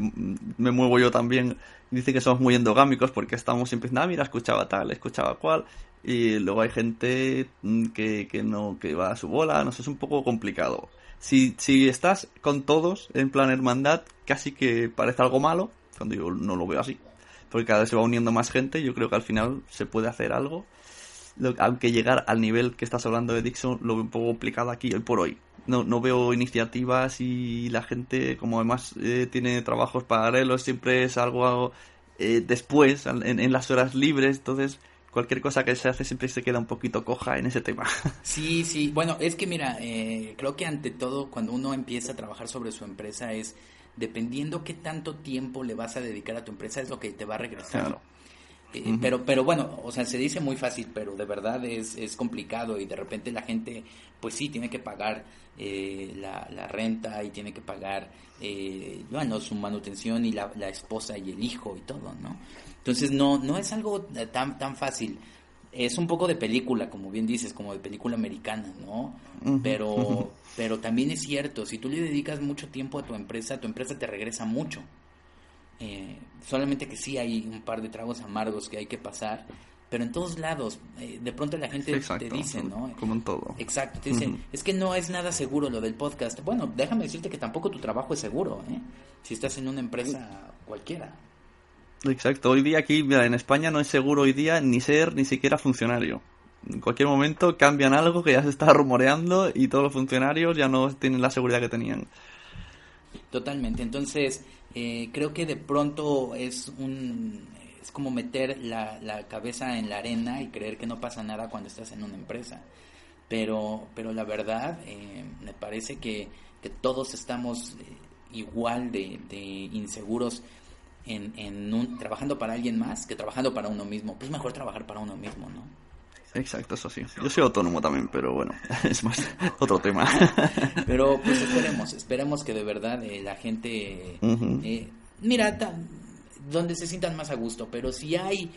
me muevo yo también, dice que somos muy endogámicos porque estamos siempre diciendo, ah, mira, escuchaba tal, escuchaba cual, y luego hay gente mm, que, que no que va a su bola, no sé, es un poco complicado. Si, si estás con todos en plan hermandad, casi que parece algo malo, cuando yo no lo veo así. Porque cada vez se va uniendo más gente, yo creo que al final se puede hacer algo. aunque llegar al nivel que estás hablando de Dixon lo veo un poco complicado aquí hoy por hoy. No, no veo iniciativas y la gente, como además eh, tiene trabajos paralelos, siempre es algo eh, después, en, en, las horas libres, entonces cualquier cosa que se hace siempre se queda un poquito coja en ese tema. (laughs) Sí, sí, bueno, es que mira, creo que ante todo cuando uno empieza a trabajar sobre su empresa es dependiendo qué tanto tiempo le vas a dedicar a tu empresa es lo que te va a regresar. Eh, pero, pero bueno, o sea, se dice muy fácil, pero de verdad es, es complicado y de repente la gente, pues sí, tiene que pagar eh, la, la, renta y tiene que pagar, eh, bueno, su manutención y la, la, esposa y el hijo y todo, ¿no? Entonces no, no es algo tan, tan fácil. Es un poco de película, como bien dices, como de película americana, ¿no? Pero, pero también es cierto, si tú le dedicas mucho tiempo a tu empresa, tu empresa te regresa mucho. Eh, solamente que sí hay un par de tragos amargos que hay que pasar, pero en todos lados, eh, de pronto la gente te dice, ¿no? Como en todo. Exacto, te dicen, es que no es nada seguro lo del podcast. Bueno, déjame decirte que tampoco tu trabajo es seguro, ¿eh? Si estás en una empresa cualquiera. Exacto, hoy día aquí, mira, en España no es seguro hoy día ni ser ni siquiera funcionario. En cualquier momento cambian algo que ya se está rumoreando y todos los funcionarios ya no tienen la seguridad que tenían. Totalmente, entonces eh, creo que de pronto es un es como meter la, la, cabeza en la arena y creer que no pasa nada cuando estás en una empresa. Pero pero la verdad eh, me parece que, que todos estamos eh, igual de, de, inseguros en, en un, trabajando para alguien más que trabajando para uno mismo pues mejor trabajar para uno mismo no Exacto, eso sí. Yo soy autónomo también, pero bueno, (laughs) es más (laughs) otro tema. (laughs) Pero pues esperemos, esperemos que de verdad eh, la gente, eh, mira, donde se sientan más a gusto, pero si hay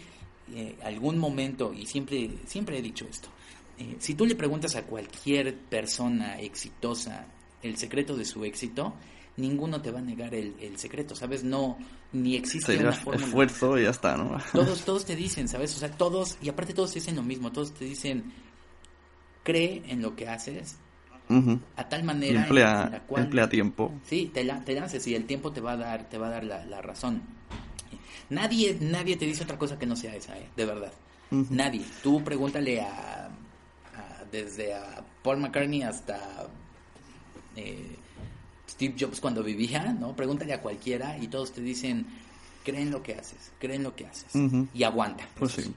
eh, algún momento, y siempre, siempre he dicho esto, si tú le preguntas a cualquier persona exitosa el secreto de su éxito, ninguno te va a negar el, el secreto, ¿sabes? No, ni existe una forma. esfuerzo y ya está, ¿no? (laughs) Todos, todos te dicen, ¿sabes? O sea, todos, y aparte todos te dicen lo mismo, todos te dicen, cree en lo que haces, a tal manera emplea, en la cual, emplea tiempo. Sí, te, te lances y el tiempo te va a dar, te va a dar la, la razón. Nadie, nadie te dice otra cosa que no sea esa, ¿eh? de verdad. Nadie. Tú pregúntale a, a, desde a Paul McCartney hasta eh, Steve Jobs cuando vivía, ¿no? Pregúntale a cualquiera y todos te dicen, creen lo que haces, creen lo que haces y aguanta. Pues sí.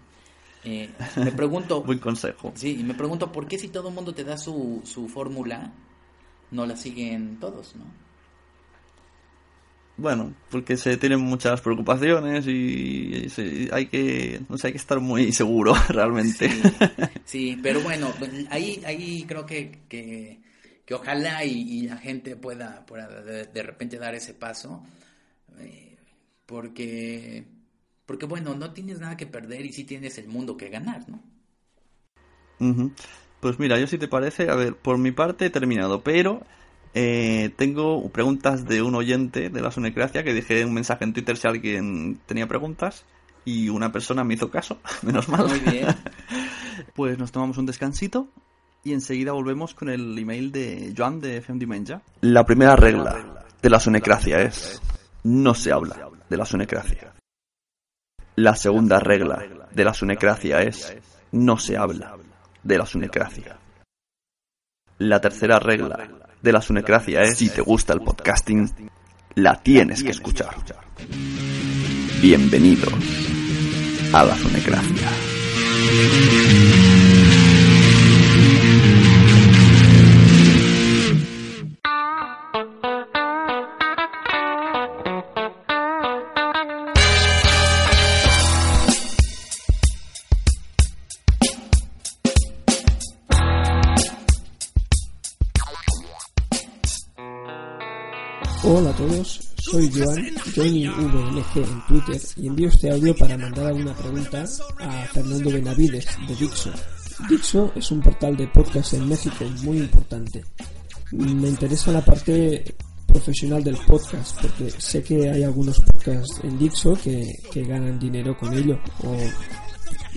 Eh, me pregunto... (laughs) Buen consejo. Sí, y me pregunto, ¿por qué si todo el mundo te da su, su fórmula, no la siguen todos, no? Bueno, porque se tienen muchas preocupaciones y, hay que, no sé, hay que estar muy (laughs) seguro realmente. Sí, pero bueno, ahí, ahí creo que, que que ojalá y, la gente pueda, de, repente dar ese paso, eh, porque, porque bueno, no tienes nada que perder y sí tienes el mundo que ganar, ¿no? Pues mira, yo si te parece, a ver, por mi parte he terminado, pero eh, tengo preguntas de un oyente de la Sonecracia que dejé un mensaje en Twitter si alguien tenía preguntas y una persona me hizo caso, (laughs) menos mal. Muy bien. (laughs) pues nos tomamos un descansito y enseguida volvemos con el email de Joan de Fem La primera regla de la sonecracia es no se habla de la sonecracia. La segunda regla de la sonecracia es no se habla de la sonecracia. La tercera regla de la sonecracia es si te gusta el podcasting, la tienes que escuchar. Bienvenido a la sonecracia. Soy Joan, JohnnyVLG en Twitter y envío este audio para mandar alguna pregunta a Fernando Benavides de Dixo. Dixo es un portal de podcast en México muy importante. Me interesa la parte profesional del podcast porque sé que hay algunos podcasts en Dixo que, ganan dinero con ello o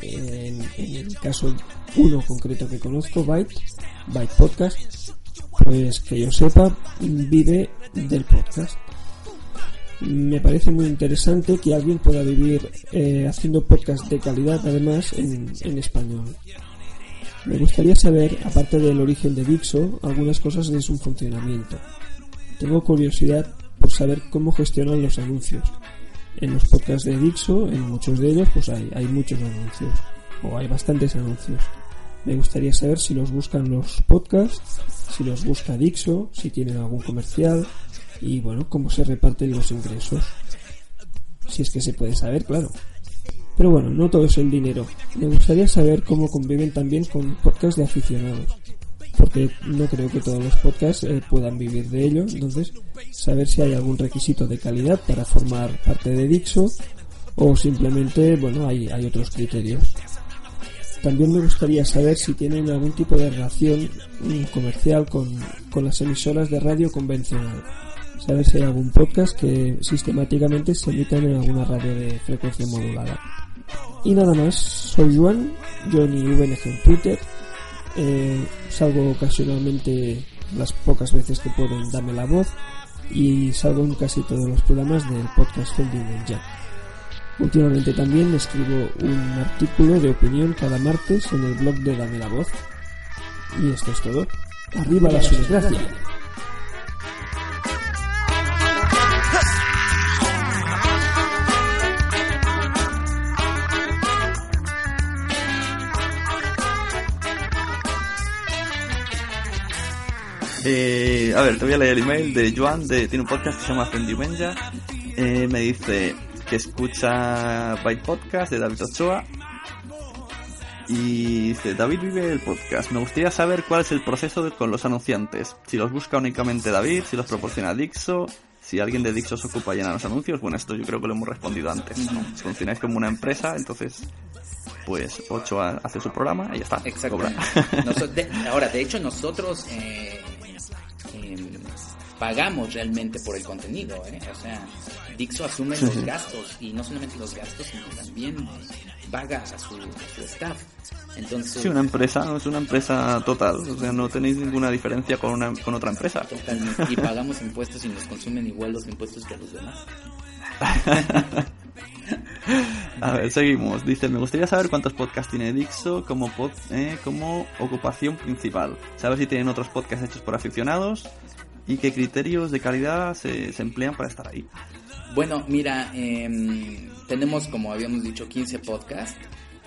en, en el caso uno concreto que conozco, Byte, Byte Podcast, pues que yo sepa, vive del podcast. Me parece muy interesante que alguien pueda vivir eh, haciendo podcast de calidad, además, en, en español. Me gustaría saber, aparte del origen de Dixo, algunas cosas de su funcionamiento. Tengo curiosidad por saber cómo gestionan los anuncios. En los podcasts de Dixo, en muchos de ellos, pues hay, hay muchos anuncios, o hay bastantes anuncios. Me gustaría saber si los buscan los podcasts, si los busca Dixo, si tienen algún comercial y bueno, cómo se reparten los ingresos. Si es que se puede saber, claro. Pero bueno, no todo es el dinero. Me gustaría saber cómo conviven también con podcasts de aficionados. Porque no creo que todos los podcasts eh, puedan vivir de ello. Entonces, saber si hay algún requisito de calidad para formar parte de Dixo o simplemente, bueno, hay, hay otros criterios. También me gustaría saber si tienen algún tipo de relación comercial con, con las emisoras de radio convencional. Saber si hay algún podcast que sistemáticamente se emitan en alguna radio de frecuencia modulada. Y nada más, soy Juan, Johnny VNG en Twitter. Eh, salgo ocasionalmente las pocas veces que puedo en Dame la Voz y salgo en casi todos los programas del podcast Funding Jack. Últimamente también escribo un artículo de opinión cada martes en el blog de Dame la Voz. Y esto es todo. Arriba la desgracia. Eh, a ver, te voy a leer el email de Joan, de, tiene un podcast que se llama Fendimenja. Eh, me dice que escucha Byte Podcast de David Ochoa. Y dice, David vive el podcast. Me gustaría saber cuál es el proceso de- con los anunciantes. Si los busca únicamente David, si los proporciona Dixo, si alguien de Dixo se ocupa llenar los anuncios. Bueno, esto yo creo que lo hemos respondido antes. ¿no? Funcionáis como una empresa, entonces, pues Ochoa hace su programa y ya está. Exacto. cobra. Noso- (laughs) de- ahora, de hecho, nosotros eh, pagamos realmente por el contenido, ¿eh? O sea, Dixo asume Sí, los gastos y no solamente los gastos, sino también paga a su, a su staff. Entonces, Sí, una empresa, es una empresa total. O sea, no tenéis ninguna diferencia con, una, con otra empresa. totalmente. Y pagamos impuestos y nos consumen igual los impuestos que los demás. (laughs) A ver, seguimos. Dice, me gustaría saber cuántos podcasts tiene Dixo como, pod- eh, como ocupación principal. Saber si tienen otros podcasts hechos por aficionados y qué criterios de calidad se, se emplean para estar ahí. Bueno, mira, em, tenemos, como habíamos dicho, 15 podcasts.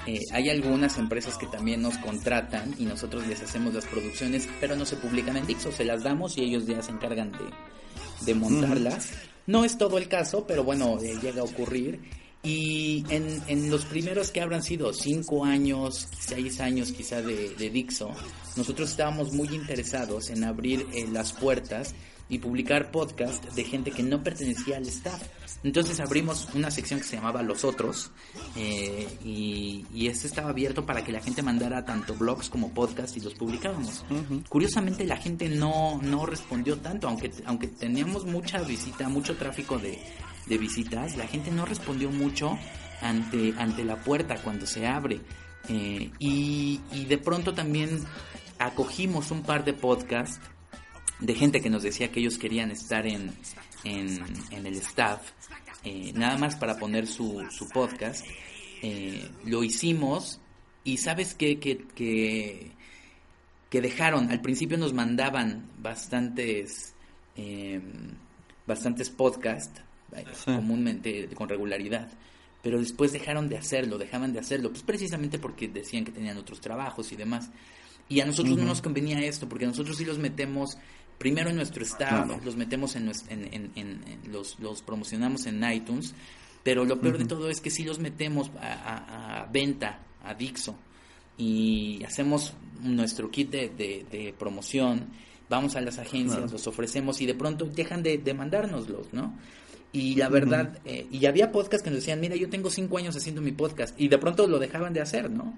Eh, hay algunas empresas que también nos contratan y nosotros les hacemos las producciones, pero no se publican en Dixo, se las damos y ellos ya se encargan de, de montarlas. No es todo el caso, pero bueno, eh, llega a ocurrir. Y en, en los primeros que habrán sido cinco años, seis años quizá de, de Dixo, nosotros estábamos muy interesados en abrir eh, las puertas y publicar podcast de gente que no pertenecía al staff. Entonces abrimos una sección que se llamaba Los Otros eh, y, y este estaba abierto para que la gente mandara tanto blogs como podcasts y los publicábamos. Curiosamente la gente no, no respondió tanto, aunque, aunque teníamos mucha visita, mucho tráfico de, de visitas, la gente no respondió mucho ante, ante la puerta cuando se abre. Eh, y, de pronto también acogimos un par de podcasts de gente que nos decía que ellos querían estar en, en, el staff, eh, nada más para poner su, su podcast. Eh, lo hicimos y sabes que, que, que, que dejaron, al principio nos mandaban bastantes, eh, bastantes podcasts, Sí. comúnmente con regularidad. Pero después dejaron de hacerlo, dejaban de hacerlo, pues precisamente porque decían que tenían otros trabajos y demás. Y a nosotros no nos convenía esto, porque nosotros sí los metemos primero en nuestro staff, Claro. los metemos en, en, en- en- los, los promocionamos en iTunes, pero lo peor de todo es que sí los metemos a, a- a venta, a Dixo, y hacemos nuestro kit de, de- de promoción, vamos a las agencias, Claro. los ofrecemos y de pronto dejan de, de mandárnoslos, ¿no? Y la verdad, eh, y había podcasts que nos decían, mira, yo tengo cinco años haciendo mi podcast, y de pronto lo dejaban de hacer, ¿no?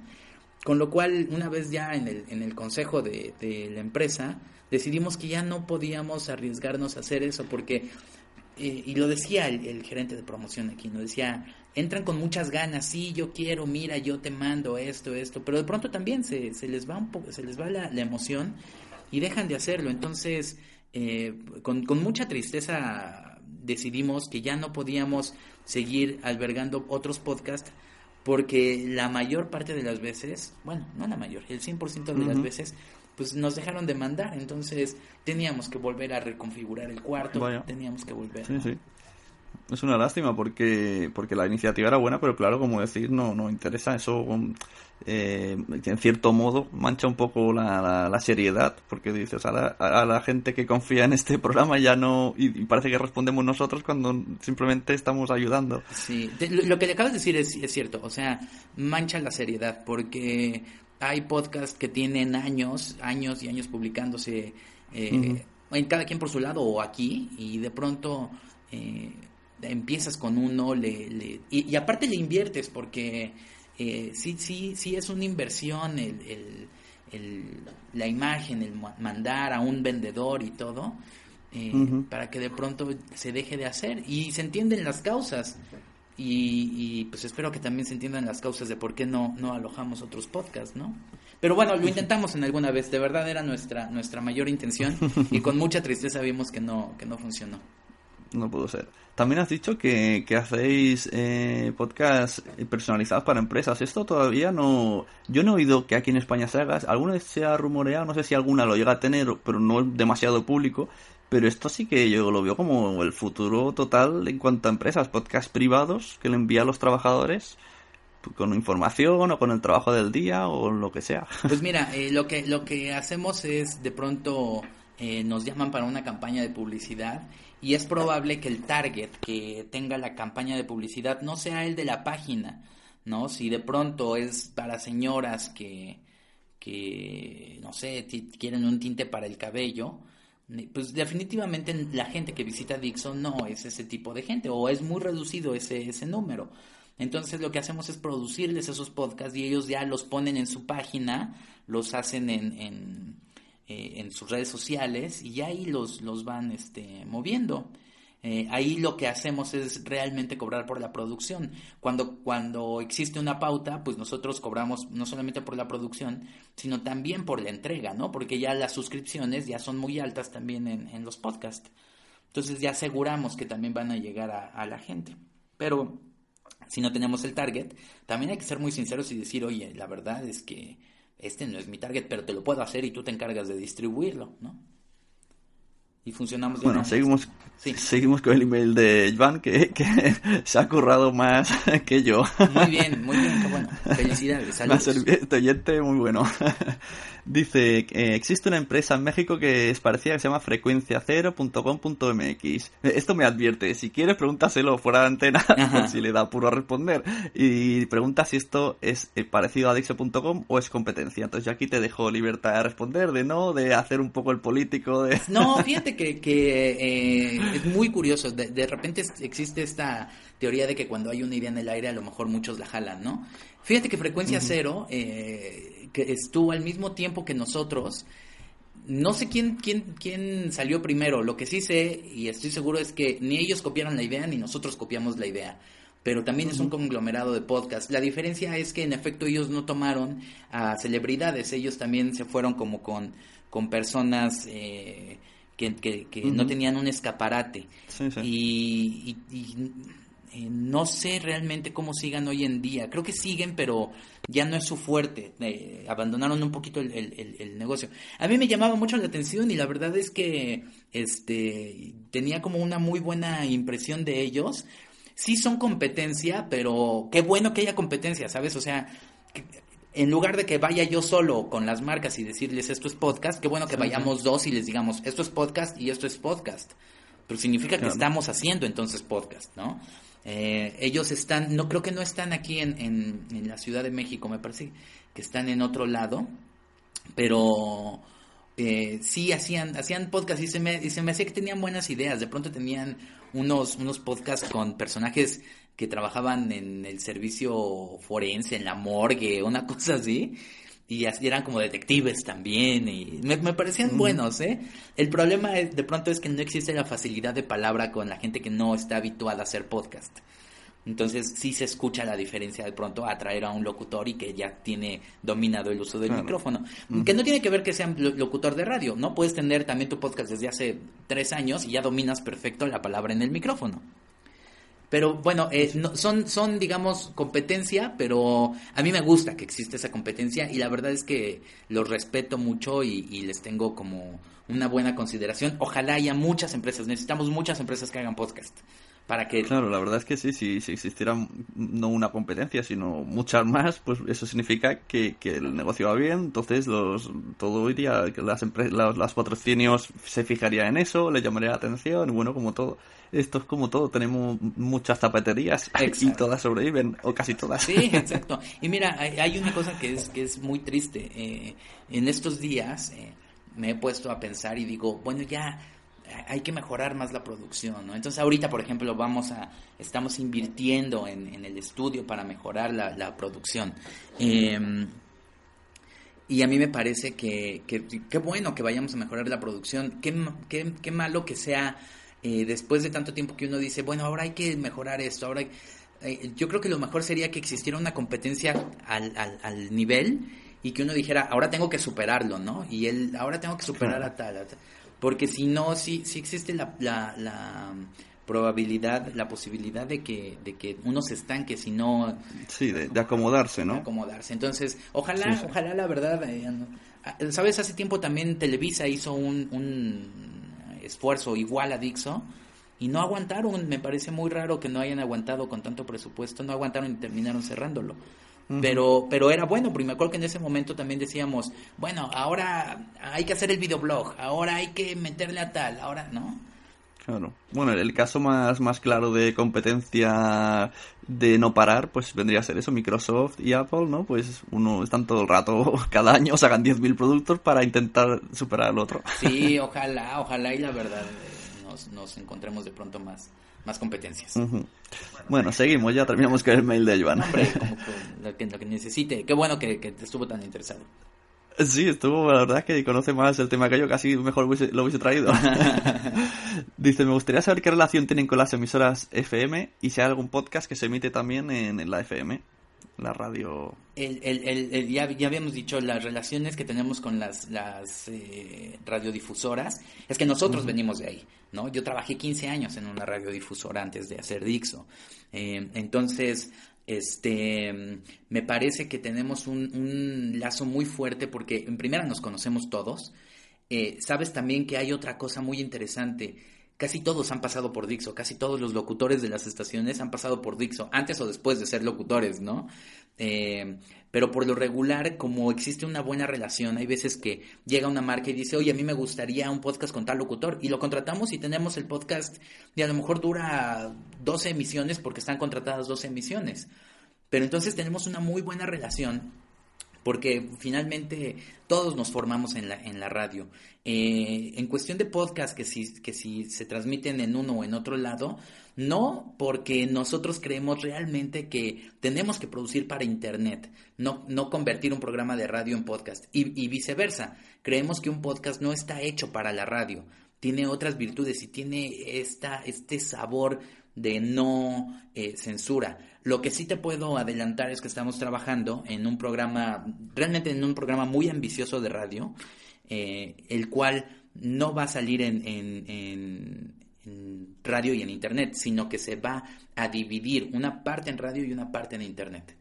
Con lo cual, una vez ya en el, en el consejo de, de la empresa, decidimos que ya no podíamos arriesgarnos a hacer eso, porque, eh, y lo decía el, el gerente de promoción aquí, nos decía, entran con muchas ganas, sí, yo quiero, mira, yo te mando esto, esto, pero de pronto también se, se les va un poco, se les va la, la emoción y dejan de hacerlo. Entonces, eh, con, con mucha tristeza decidimos que ya no podíamos seguir albergando otros podcasts porque la mayor parte de las veces, bueno, no la mayor, el 100% de las veces, pues nos dejaron de mandar, entonces teníamos que volver a reconfigurar el cuarto, teníamos que volver. Sí, sí. Es una lástima porque porque la iniciativa era buena, pero claro, como decir, no no interesa eso. Eh, en cierto modo mancha un poco la, la, seriedad, porque dices a la, a la, gente que confía en este programa ya no, y, parece que respondemos nosotros cuando simplemente estamos ayudando. Sí, lo que le acabas de decir es, es cierto, o sea, mancha la seriedad, porque hay podcasts que tienen años, años y años publicándose, eh, en cada quien por su lado o aquí, y de pronto... Eh, empiezas con uno, le, le y, aparte le inviertes porque eh, sí, sí, sí es una inversión el, el, la imagen, el mandar a un vendedor y todo, eh, para que de pronto se deje de hacer. Y se entienden las causas. Y, y, pues espero que también se entiendan las causas de por qué no, no alojamos otros podcasts, ¿no? Pero bueno, lo intentamos en alguna vez, de verdad era nuestra, nuestra mayor intención. Y con mucha tristeza vimos que no, que no funcionó no pudo ser. También has dicho que, que hacéis eh, podcasts personalizados para empresas. Esto todavía no... Yo no he oído que aquí en España se haga. Alguna vez se ha rumoreado, no sé si alguna lo llega a tener, pero no es demasiado público. Pero esto sí que yo lo veo como el futuro total en cuanto a empresas, podcasts privados que le envían a los trabajadores con información o con el trabajo del día o lo que sea. Pues mira, eh, lo que lo que hacemos es de pronto eh, nos llaman para una campaña de publicidad y es probable que el target que tenga la campaña de publicidad no sea el de la página, ¿no? Si de pronto es para señoras que, que no sé, quieren un tinte para el cabello, pues definitivamente la gente que visita Dixon no es ese tipo de gente o es muy reducido ese, ese número. Entonces lo que hacemos es producirles esos podcasts y ellos ya los ponen en su página, los hacen en eh, en sus redes sociales y ahí los, los van este, moviendo. Eh, ahí lo que hacemos es realmente cobrar por la producción. Cuando, cuando existe una pauta, pues nosotros cobramos no solamente por la producción, sino también por la entrega, ¿no? Porque ya las suscripciones ya son muy altas también en, los podcasts. Entonces ya aseguramos que también van a llegar a la gente. Pero si no tenemos el target, también hay que ser muy sinceros y decir, oye, la verdad es que este no es mi target, pero te lo puedo hacer y tú te encargas de distribuirlo, ¿no? Y funcionamos de Bueno, seguimos, seguimos con el email de Joan, que, que (laughs) se ha currado más (laughs) que yo. Muy bien, muy bien, bueno. Felicidades, (laughs) saludos. Este oyente muy bueno. Dice, que existe una empresa en México que es parecida que se llama frecuenciacero.com.mx. Esto me advierte, si quieres pregúntaselo fuera de antena, si le da puro a responder. Y pregunta si esto es eh, parecido a Dixo.com o es competencia. Entonces yo aquí te dejo libertad de responder, de no, de hacer un poco el político. de No, fíjate que, que eh, es muy curioso. De, de repente existe esta teoría de que cuando hay una idea en el aire a lo mejor muchos la jalan, ¿no? Fíjate que Frecuencia Cero, eh, que estuvo al mismo tiempo que nosotros, no sé quién, quién, quién salió primero, lo que sí sé y estoy seguro es que ni ellos copiaron la idea ni nosotros copiamos la idea pero también es un conglomerado de podcast. La diferencia es que en efecto ellos no tomaron a celebridades, ellos también se fueron como con, con personas eh, que, que, no tenían un escaparate. y, eh, no sé realmente cómo sigan hoy en día. Creo que siguen, pero ya no es su fuerte. Eh, abandonaron un poquito el, negocio. A mí me llamaba mucho la atención y la verdad es que este tenía como una muy buena impresión de ellos. Sí son competencia, pero qué bueno que haya competencia, ¿sabes? O sea, en lugar de que vaya yo solo con las marcas y decirles esto es podcast, qué bueno que vayamos dos y les digamos esto es podcast y esto es podcast. Pero significa que estamos haciendo entonces podcast, ¿no? Eh, ellos están, no creo que no están aquí en, en, la Ciudad de México, me parece que están en otro lado, pero eh, sí hacían, hacían podcast y se, me, y se me hacía que tenían buenas ideas. De pronto tenían unos, unos podcasts con personajes que trabajaban en el servicio forense, en la morgue, una (laughs) cosa así y eran como detectives también y me, parecían buenos, ¿eh? El problema de pronto es que no existe la facilidad de palabra con la gente que no está habituada a hacer podcast. Entonces sí se escucha la diferencia de pronto a traer a un locutor y que ya tiene dominado el uso del micrófono. Que no tiene que ver que sea locutor de radio, ¿no? Puedes tener también tu podcast desde hace tres años y ya dominas perfecto la palabra en el micrófono. Pero bueno, eh, son, son, digamos, competencia, pero a mí me gusta que existe esa competencia y la verdad es que los respeto mucho y, les tengo como una buena consideración. Ojalá haya muchas empresas, necesitamos muchas empresas que hagan podcast para que... Claro, la verdad es que sí, si, si existiera no una competencia, sino muchas más, pues eso significa que, que el negocio va bien, entonces los todo iría, las, las, las patrocinios se fijaría en eso, le llamaría la atención, bueno, como todo, esto es como todo, tenemos muchas zapaterías y todas sobreviven, o casi todas. Sí, exacto. Y mira, hay, una cosa que es, que es muy triste. Eh, en estos días eh, me he puesto a pensar y digo, bueno, ya hay que mejorar más la producción, ¿no? Entonces ahorita, por ejemplo, vamos a, estamos invirtiendo en, el estudio para mejorar la, producción. Em, y a mí me parece que, qué bueno que vayamos a mejorar la producción, qué, qué, qué malo que sea eh, después de tanto tiempo que uno dice, bueno, ahora hay que mejorar esto, ahora eh, yo creo que lo mejor sería que existiera una competencia al, al, al nivel y que uno dijera, ahora tengo que superarlo, ¿no? Y él, ahora tengo que superar a tal, a tal porque si no, sí, sí existe la, la, probabilidad, la posibilidad de que, de que uno se estanque, si no... Sí, de, acomodarse, ¿no? De acomodarse. Entonces, ojalá, ojalá la verdad, eh, sabes, hace tiempo también Televisa hizo un, un esfuerzo igual a Dixo y no aguantaron, me parece muy raro que no hayan aguantado con tanto presupuesto, no aguantaron y terminaron cerrándolo. Pero, pero era bueno, porque me acuerdo que en ese momento también decíamos, bueno, ahora hay que hacer el videoblog, ahora hay que meterle a tal, ahora, ¿no? Claro. Bueno, el caso más, más claro de competencia de no parar, pues vendría a ser eso, Microsoft y Apple, ¿no? Pues uno están todo el rato, (laughs) cada año sacan 10.000 productos para intentar superar al otro. Sí, (laughs) ojalá, ojalá y la verdad eh, nos, nos encontremos de pronto más, más competencias. Bueno, seguimos, ya terminamos con el mail de Joan. Hombre, (laughs) como lo, que, lo que necesite. Qué bueno que, que estuvo tan interesado. (laughs) Sí, estuvo, la verdad es que conoce más el tema que yo, casi mejor lo hubiese traído. (laughs) Dice, me gustaría saber qué relación tienen con las emisoras FM y si hay algún podcast que se emite también en la FM la radio. El, el, el, ya, ya, habíamos dicho las relaciones que tenemos con las, las eh, radiodifusoras. Es que nosotros venimos de ahí, ¿no? Yo trabajé 15 años en una radiodifusora antes de hacer Dixo. Eh, entonces, este, me parece que tenemos un, un, lazo muy fuerte porque en primera nos conocemos todos. Eh, sabes también que hay otra cosa muy interesante casi todos han pasado por Dixo, casi todos los locutores de las estaciones han pasado por Dixo, antes o después de ser locutores, ¿no? Eh, pero por lo regular, como existe una buena relación, hay veces que llega una marca y dice, oye, a mí me gustaría un podcast con tal locutor, y lo contratamos y tenemos el podcast, y a lo mejor dura 12 emisiones porque están contratadas 12 emisiones. Pero entonces tenemos una muy buena relación porque finalmente todos nos formamos en la, en la radio. Eh, en cuestión de podcast, que si, que si se transmiten en uno o en otro lado, no porque nosotros creemos realmente que tenemos que producir para Internet, no, no convertir un programa de radio en podcast y, y viceversa. Creemos que un podcast no está hecho para la radio, tiene otras virtudes y tiene esta, este sabor de no eh, censura. Lo que sí te puedo adelantar es que estamos trabajando en un programa, realmente en un programa muy ambicioso de radio, eh, el cual no va a salir en, en, radio y en internet, sino que se va a dividir una parte en radio y una parte en internet.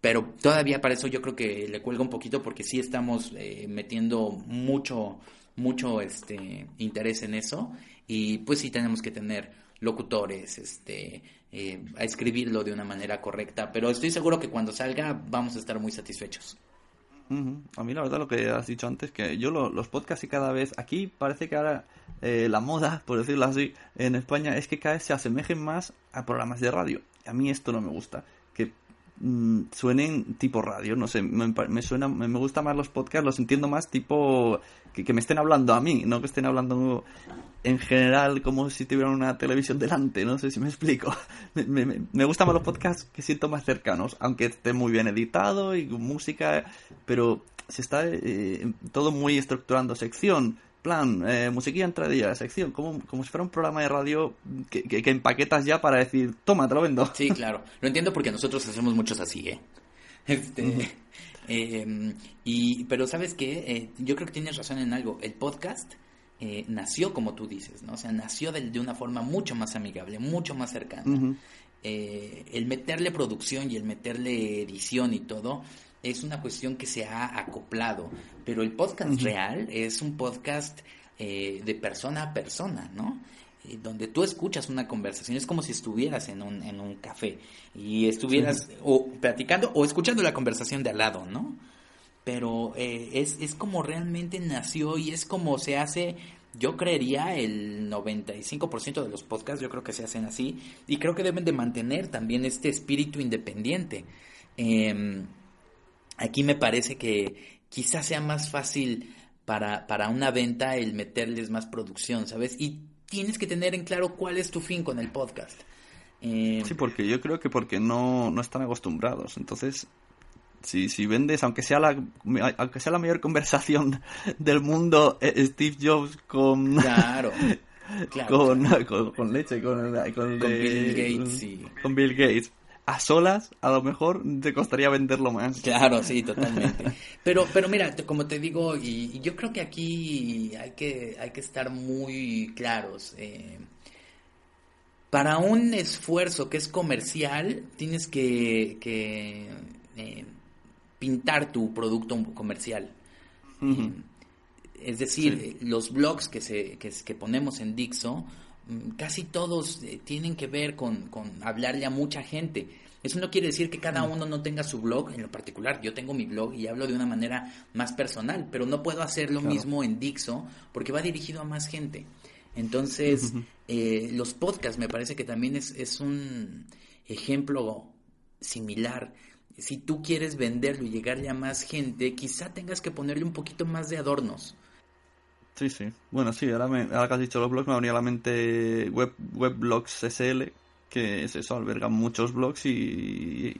Pero todavía para eso yo creo que le cuelga un poquito porque sí estamos eh, metiendo mucho, mucho este, interés en eso y pues sí tenemos que tener locutores, este, eh, a escribirlo de una manera correcta, pero estoy seguro que cuando salga vamos a estar muy satisfechos. A mí la verdad lo que has dicho antes, que yo los podcasts y cada vez, aquí parece que ahora eh, la moda, por decirlo así, en España es que cada vez se asemejen más a programas de radio. A mí esto no me gusta, que mm, suenen tipo radio, no sé, me, suena, me, gusta más los podcasts, los entiendo más tipo que, me estén hablando a mí, no que estén hablando en general como si tuvieran una televisión delante, no sé si me explico. (laughs) Me, me, gustan más los podcasts que siento más cercanos, aunque esté muy bien editado y música, pero se está eh, todo muy estructurando sección, plan, eh, musiquilla entradilla, sección, como, como si fuera un programa de radio que, que, empaquetas ya para decir, toma, te lo vendo. Sí, claro. Lo entiendo porque nosotros hacemos muchos así, ¿eh? Este, (laughs) em, y, pero sabes qué, eh, yo creo que tienes razón en algo. El podcast eh, nació como tú dices, ¿no? O sea, nació de, de, una forma mucho más amigable, mucho más cercana. Eh, el meterle producción y el meterle edición y todo es una cuestión que se ha acoplado, pero el podcast real es un podcast eh, de persona a persona, ¿no? Eh, donde tú escuchas una conversación, es como si estuvieras en un, en un café y estuvieras o platicando o escuchando la conversación de al lado, ¿no? Pero es, es como realmente nació y es como se hace yo creería el 95% de los podcasts, yo creo que se hacen así y creo que deben de mantener también este espíritu independiente. Em, aquí me parece que quizás sea más fácil para, para una venta el meterles más producción, ¿sabes? Y tienes que tener en claro cuál es tu fin con el podcast. Em, sí, porque yo creo que porque no, no están acostumbrados. Entonces, si, si vendes, aunque sea la aunque sea la mayor conversación (laughs) del mundo, eh, Steve Jobs con (laughs) claro, (laughs) con, con, leche, con, con, Bill Gates, sí. con Bill Gates. A solas, a lo mejor te costaría venderlo más. Claro, sí, totalmente. Pero, pero mira, como te digo, y, yo creo que aquí hay que, hay que estar muy claros. Eh, para un esfuerzo que es comercial, tienes que, que eh, pintar tu producto comercial. Eh, es decir, los blogs que, se, que, ponemos en Dixo, mm, casi todos eh, tienen que ver con, con, hablarle a mucha gente. Eso no quiere decir que cada uno no tenga su blog en lo particular. Yo tengo mi blog y hablo de una manera más personal, pero no puedo hacer lo mismo en Dixo porque va dirigido a más gente. Entonces, eh, los podcasts me parece que también es, es un ejemplo similar si tú quieres venderlo y llegarle a más gente, quizá tengas que ponerle un poquito más de adornos. Sí, sí. Bueno, sí, ahora, me, ahora que has dicho los blogs, me venía a la mente web, Webblogs SL, que es eso, alberga muchos blogs y,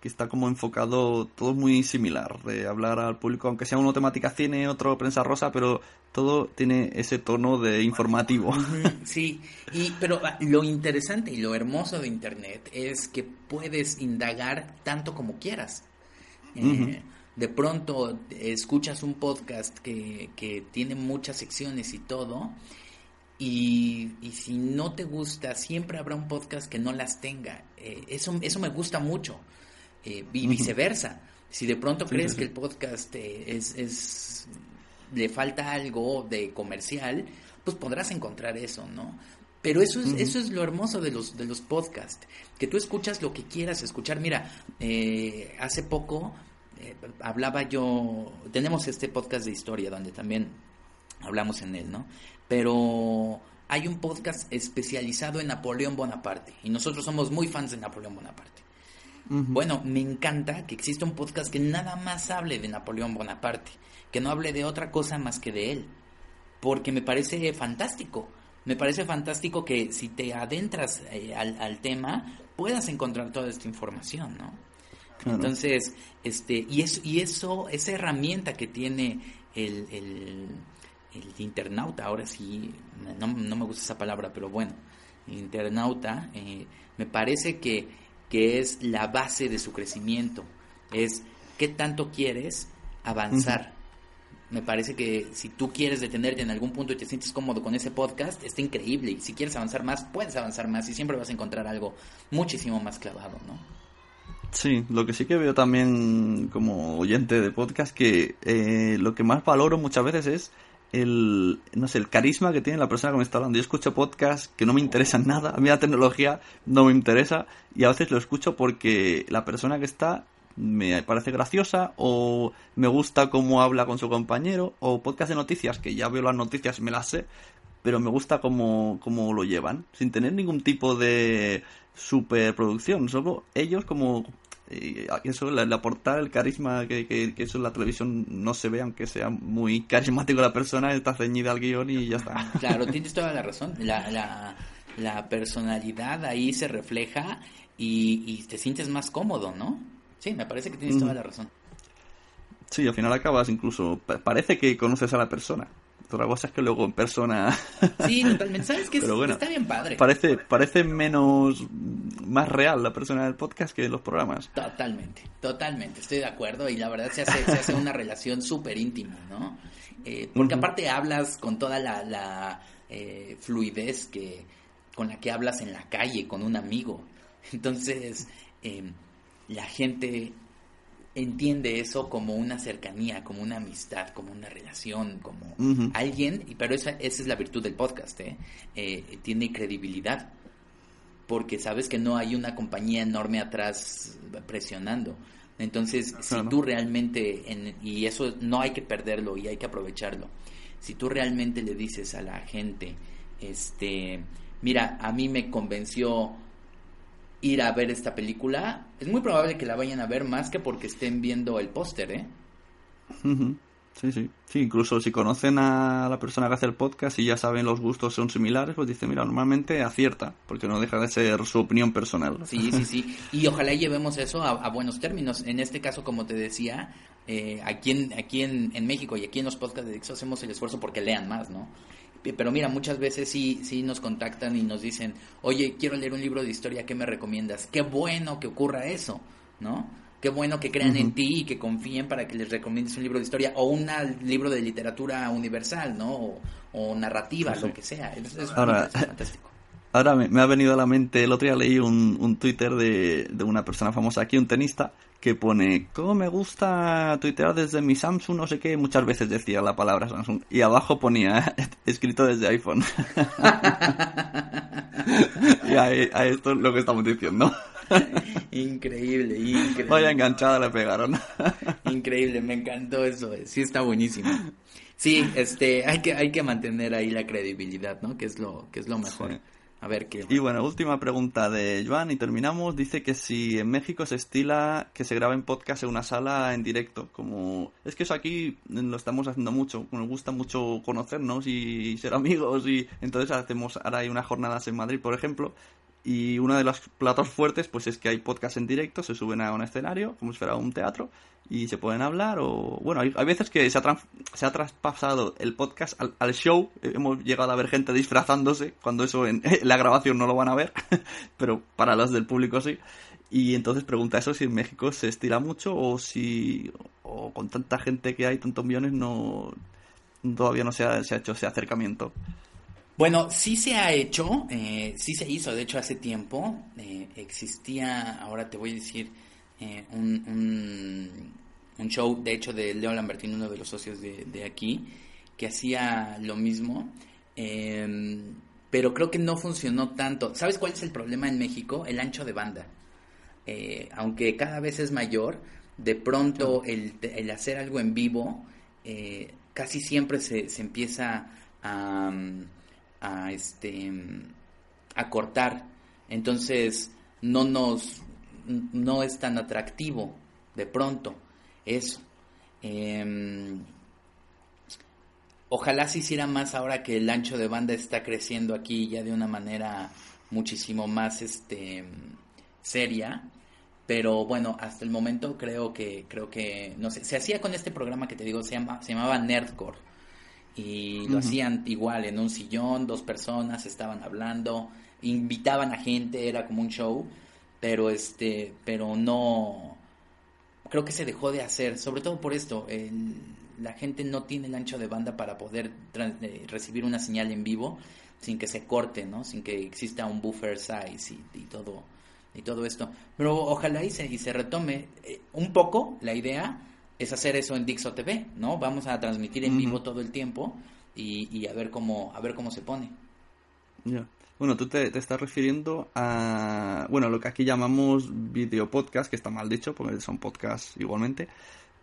que está como enfocado todo muy similar, de hablar al público, aunque sea uno temática cine, otro prensa rosa, pero todo tiene ese tono de informativo. Sí, y, pero ah, lo interesante y lo hermoso de Internet es que puedes indagar tanto como quieras. Eh, de pronto escuchas un podcast que, que tiene muchas secciones y todo, y, y, si no te gusta, siempre habrá un podcast que no las tenga. Eh, eso, eso me gusta mucho. Eh, y viceversa. Si de pronto crees que el podcast eh, es, es, le falta algo de comercial, pues podrás encontrar eso, ¿no? Pero eso es, eso es lo hermoso de los, de los podcasts, que tú escuchas lo que quieras escuchar. Mira, eh, hace poco hablaba yo, tenemos este podcast de historia donde también hablamos en él, ¿no? Pero hay un podcast especializado en Napoleón Bonaparte y nosotros somos muy fans de Napoleón Bonaparte. Bueno, me encanta que exista un podcast que nada más hable de Napoleón Bonaparte, que no hable de otra cosa más que de él, porque me parece fantástico. Me parece fantástico que si te adentras eh, al, tema puedas encontrar toda esta información, ¿no? Entonces, este, y eso, y eso, esa herramienta que tiene el, el, internauta, ahora sí, no, me gusta esa palabra, pero bueno, el internauta, eh, me parece que que es la base de su crecimiento. Es qué tanto quieres avanzar. Me parece que si tú quieres detenerte en algún punto y te sientes cómodo con ese podcast, está increíble. Y si quieres avanzar más, puedes avanzar más y siempre vas a encontrar algo muchísimo más clavado, ¿no? Sí, lo que sí que veo también como oyente de podcast que eh, lo que más valoro muchas veces es el, no sé, el carisma que tiene la persona que me está hablando. Yo escucho podcasts que no me interesan nada, a mí la tecnología no me interesa y a veces lo escucho porque la persona que está me parece graciosa o me gusta cómo habla con su compañero o podcast de noticias que ya veo las noticias me las sé pero me gusta cómo, cómo lo llevan sin tener ningún tipo de superproducción solo ellos como y eso, el aportar el carisma que, que, eso en la televisión no se ve, aunque sea muy carismático la persona, está ceñida al guion y ya está. (laughs) Claro, tienes toda la razón. La, la, personalidad ahí se refleja y, te sientes más cómodo, ¿no? Sí, me parece que tienes toda la razón. Sí, al final acabas incluso, parece que conoces a la persona. Otra cosa es que luego en persona. (laughs) Sí, totalmente. ¿Sabes qué? (laughs) está bien padre. Parece, parece menos. más real la persona del podcast que los programas. Totalmente, totalmente. Estoy de acuerdo. Y la verdad se hace, se hace una relación súper íntima, ¿no? Eh, porque aparte hablas con toda la, la eh, fluidez que con la que hablas en la calle con un amigo. Entonces, em, la gente entiende eso como una cercanía, como una amistad, como una relación, como alguien, pero esa, esa es la virtud del podcast, ¿eh? ¿eh? tiene credibilidad, porque sabes que no hay una compañía enorme atrás presionando. Entonces, si tú realmente, y eso no hay que perderlo y hay que aprovecharlo, si tú realmente le dices a la gente, este, mira, a mí me convenció ir a ver esta película, es muy probable que la vayan a ver más que porque estén viendo el póster, ¿eh? Sí, sí. Sí, incluso si conocen a la persona que hace el podcast y ya saben los gustos son similares, pues dicen, mira, normalmente acierta, porque no deja de ser su opinión personal. Sí, sí, sí. Y ojalá llevemos eso a, buenos términos. En este caso, como te decía, eh, aquí, en, aquí en, en, México y aquí en los podcasts de Dixo hacemos el esfuerzo porque lean más, ¿no? Pero mira, muchas veces sí, sí nos contactan y nos dicen, oye, quiero leer un libro de historia, ¿qué me recomiendas? Qué bueno que ocurra eso, ¿no? Qué bueno que crean en ti y que confíen para que les recomiendes un libro de historia o un libro de literatura universal, ¿no? O, narrativa, lo que sea. Es, Ahora, fantástico. (laughs) Ahora me, ha venido a la mente, el otro día leí un, un Twitter de, de, una persona famosa aquí, un tenista, que pone, ¿cómo me gusta tuitear desde mi Samsung? No sé qué, muchas veces decía la palabra Samsung. Y abajo ponía, (laughs) escrito desde iPhone. (laughs) y a, esto es lo que estamos diciendo. (laughs) increíble, increíble. Vaya enganchada le pegaron. increíble, me encantó eso. Sí, está buenísimo. Sí, este, hay que, hay que mantener ahí la credibilidad, ¿no? Que es lo, que es lo mejor. A ver qué. Y bueno, última pregunta de Joan y terminamos. Dice que si en México se estila que se graben podcast en una sala en directo. Como es que eso aquí lo estamos haciendo mucho. Nos gusta mucho conocernos y ser amigos y entonces hacemos ahora hay unas jornadas en Madrid, por ejemplo, y uno de los platos fuertes pues es que hay podcast en directo, se suben a un escenario como si fuera un teatro y se pueden hablar o bueno, hay, veces que se ha, se ha traspasado el podcast al, show, hemos llegado a ver gente disfrazándose cuando eso en, (laughs) la grabación no lo van a ver, (laughs) pero para los del público sí. Y entonces pregunta eso si en México se estira mucho o si o con tanta gente que hay, tantos millones, no todavía no se ha, se ha hecho ese acercamiento. Bueno, sí se ha hecho, eh, sí se hizo, de hecho hace tiempo eh, existía, ahora te voy a decir, eh, un, un, show, de hecho, de Leo Lambertino, uno de los socios de, de aquí, que hacía lo mismo, em, pero creo que no funcionó tanto. ¿Sabes cuál es el problema en México? El ancho de banda. Eh, aunque cada vez es mayor, de pronto el, el hacer algo en vivo casi siempre se, se empieza a a este a cortar. Entonces no nos no es tan atractivo de pronto eso. Em, ojalá se hiciera más ahora que el ancho de banda está creciendo aquí ya de una manera muchísimo más este seria. Pero bueno hasta el momento creo que creo que no sé se hacía con este programa que te digo se llama se llamaba Nerdcore y lo hacían igual en un sillón, dos personas estaban hablando, invitaban a gente, era como un show, pero este, pero no, creo que se dejó de hacer, sobre todo por esto, la gente no tiene el ancho de banda para poder eh, recibir una señal en vivo sin que se corte, ¿no? Sin que exista un buffer size y, todo y todo esto. Pero ojalá y se, y se retome eh, un poco la idea es hacer eso en Dixo TV, ¿no? Vamos a transmitir en vivo todo el tiempo y, a ver cómo a ver cómo se pone. Ya. Bueno, tú te, estás refiriendo a, bueno, lo que aquí llamamos video podcast, que está mal dicho, porque son podcasts igualmente.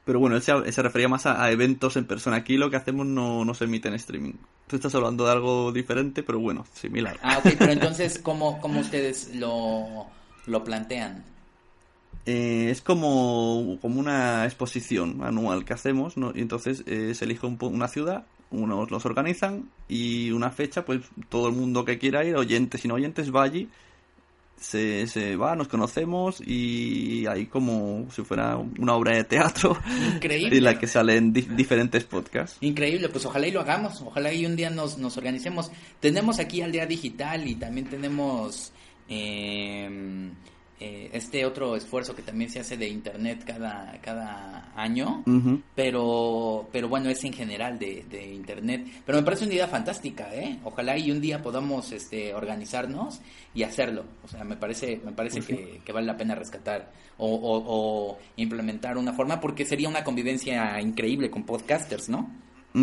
Pero bueno, él se, refería más a, eventos en persona. Aquí lo que hacemos no, no se emite en streaming. Tú estás hablando de algo diferente, pero bueno, similar. Ah, ok, pero entonces, ¿cómo, cómo ustedes lo, lo plantean? Eh, es como, como una exposición anual que hacemos, ¿no? Y entonces eh, se elige una ciudad, unos los organizan y una fecha, pues todo el mundo que quiera ir, oyentes y no oyentes, va allí se, se va, nos conocemos y hay como si fuera una obra de teatro Increíble. en la que salen diferentes podcasts. Increíble, pues ojalá y lo hagamos, ojalá y un día nos, nos organicemos. Tenemos aquí al día digital y también tenemos eh, eh, este otro esfuerzo que también se hace de internet cada, cada año, pero, pero bueno, es en general de, de, internet. Pero me parece una idea fantástica, ¿eh? Ojalá y un día podamos este, organizarnos y hacerlo. O sea, me parece, me parece que, que, vale la pena rescatar o, o, o implementar una forma porque sería una convivencia increíble con podcasters, ¿no?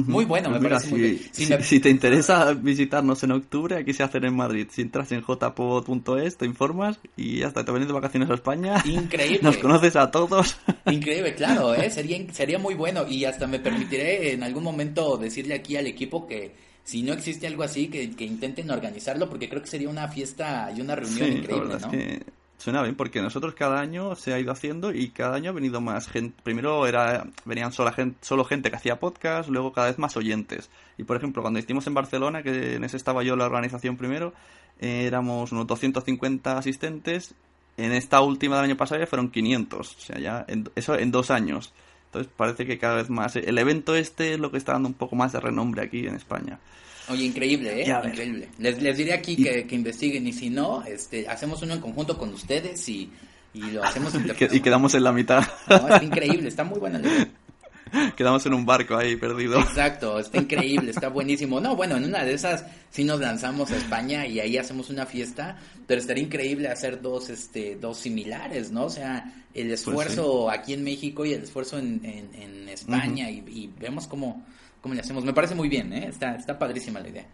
Muy bueno, me mira, parece si, muy bien. si, me- si te interesa visitarnos en octubre, aquí se hacen en Madrid. Si entras en jpod.es, te informas y hasta te vienes de vacaciones a España. Increíble. (laughs) Nos conoces a todos. Increíble, claro, (laughs) ¿eh? sería, sería muy bueno y hasta me permitiré en algún momento decirle aquí al equipo que si no existe algo así, que, que intenten organizarlo porque creo que sería una fiesta y una reunión Sí, increíble, ¿no? es que suena bien porque nosotros cada año se ha ido haciendo y cada año ha venido más gente. Primero era venían sola gente, solo gente que hacía podcast, luego cada vez más oyentes. Y por ejemplo, cuando estuvimos en Barcelona, que en ese estaba yo la organización primero, éramos unos 250 asistentes. En esta última del año pasado ya fueron 500. O sea, ya en- eso en dos años. Entonces parece que cada vez más. El evento este es lo que está dando un poco más de renombre aquí en España. Oye, increíble, ¿eh? Increíble. Les, les diré aquí Y- que, que investiguen y si no, este, hacemos uno en conjunto con ustedes y, y lo hacemos (laughs) Y, que- y quedamos en la mitad. No, está increíble, está muy buena (laughs) quedamos en un barco ahí perdido. Exacto, está (laughs) increíble, está buenísimo. No, bueno, en una de esas sí nos lanzamos a España y ahí hacemos una fiesta, pero estaría increíble hacer dos, este, dos similares, ¿no? O sea, el esfuerzo aquí en México y el esfuerzo en, en, en España y, y vemos cómo, cómo le hacemos. Me parece muy bien, ¿eh? Está, está padrísima la idea.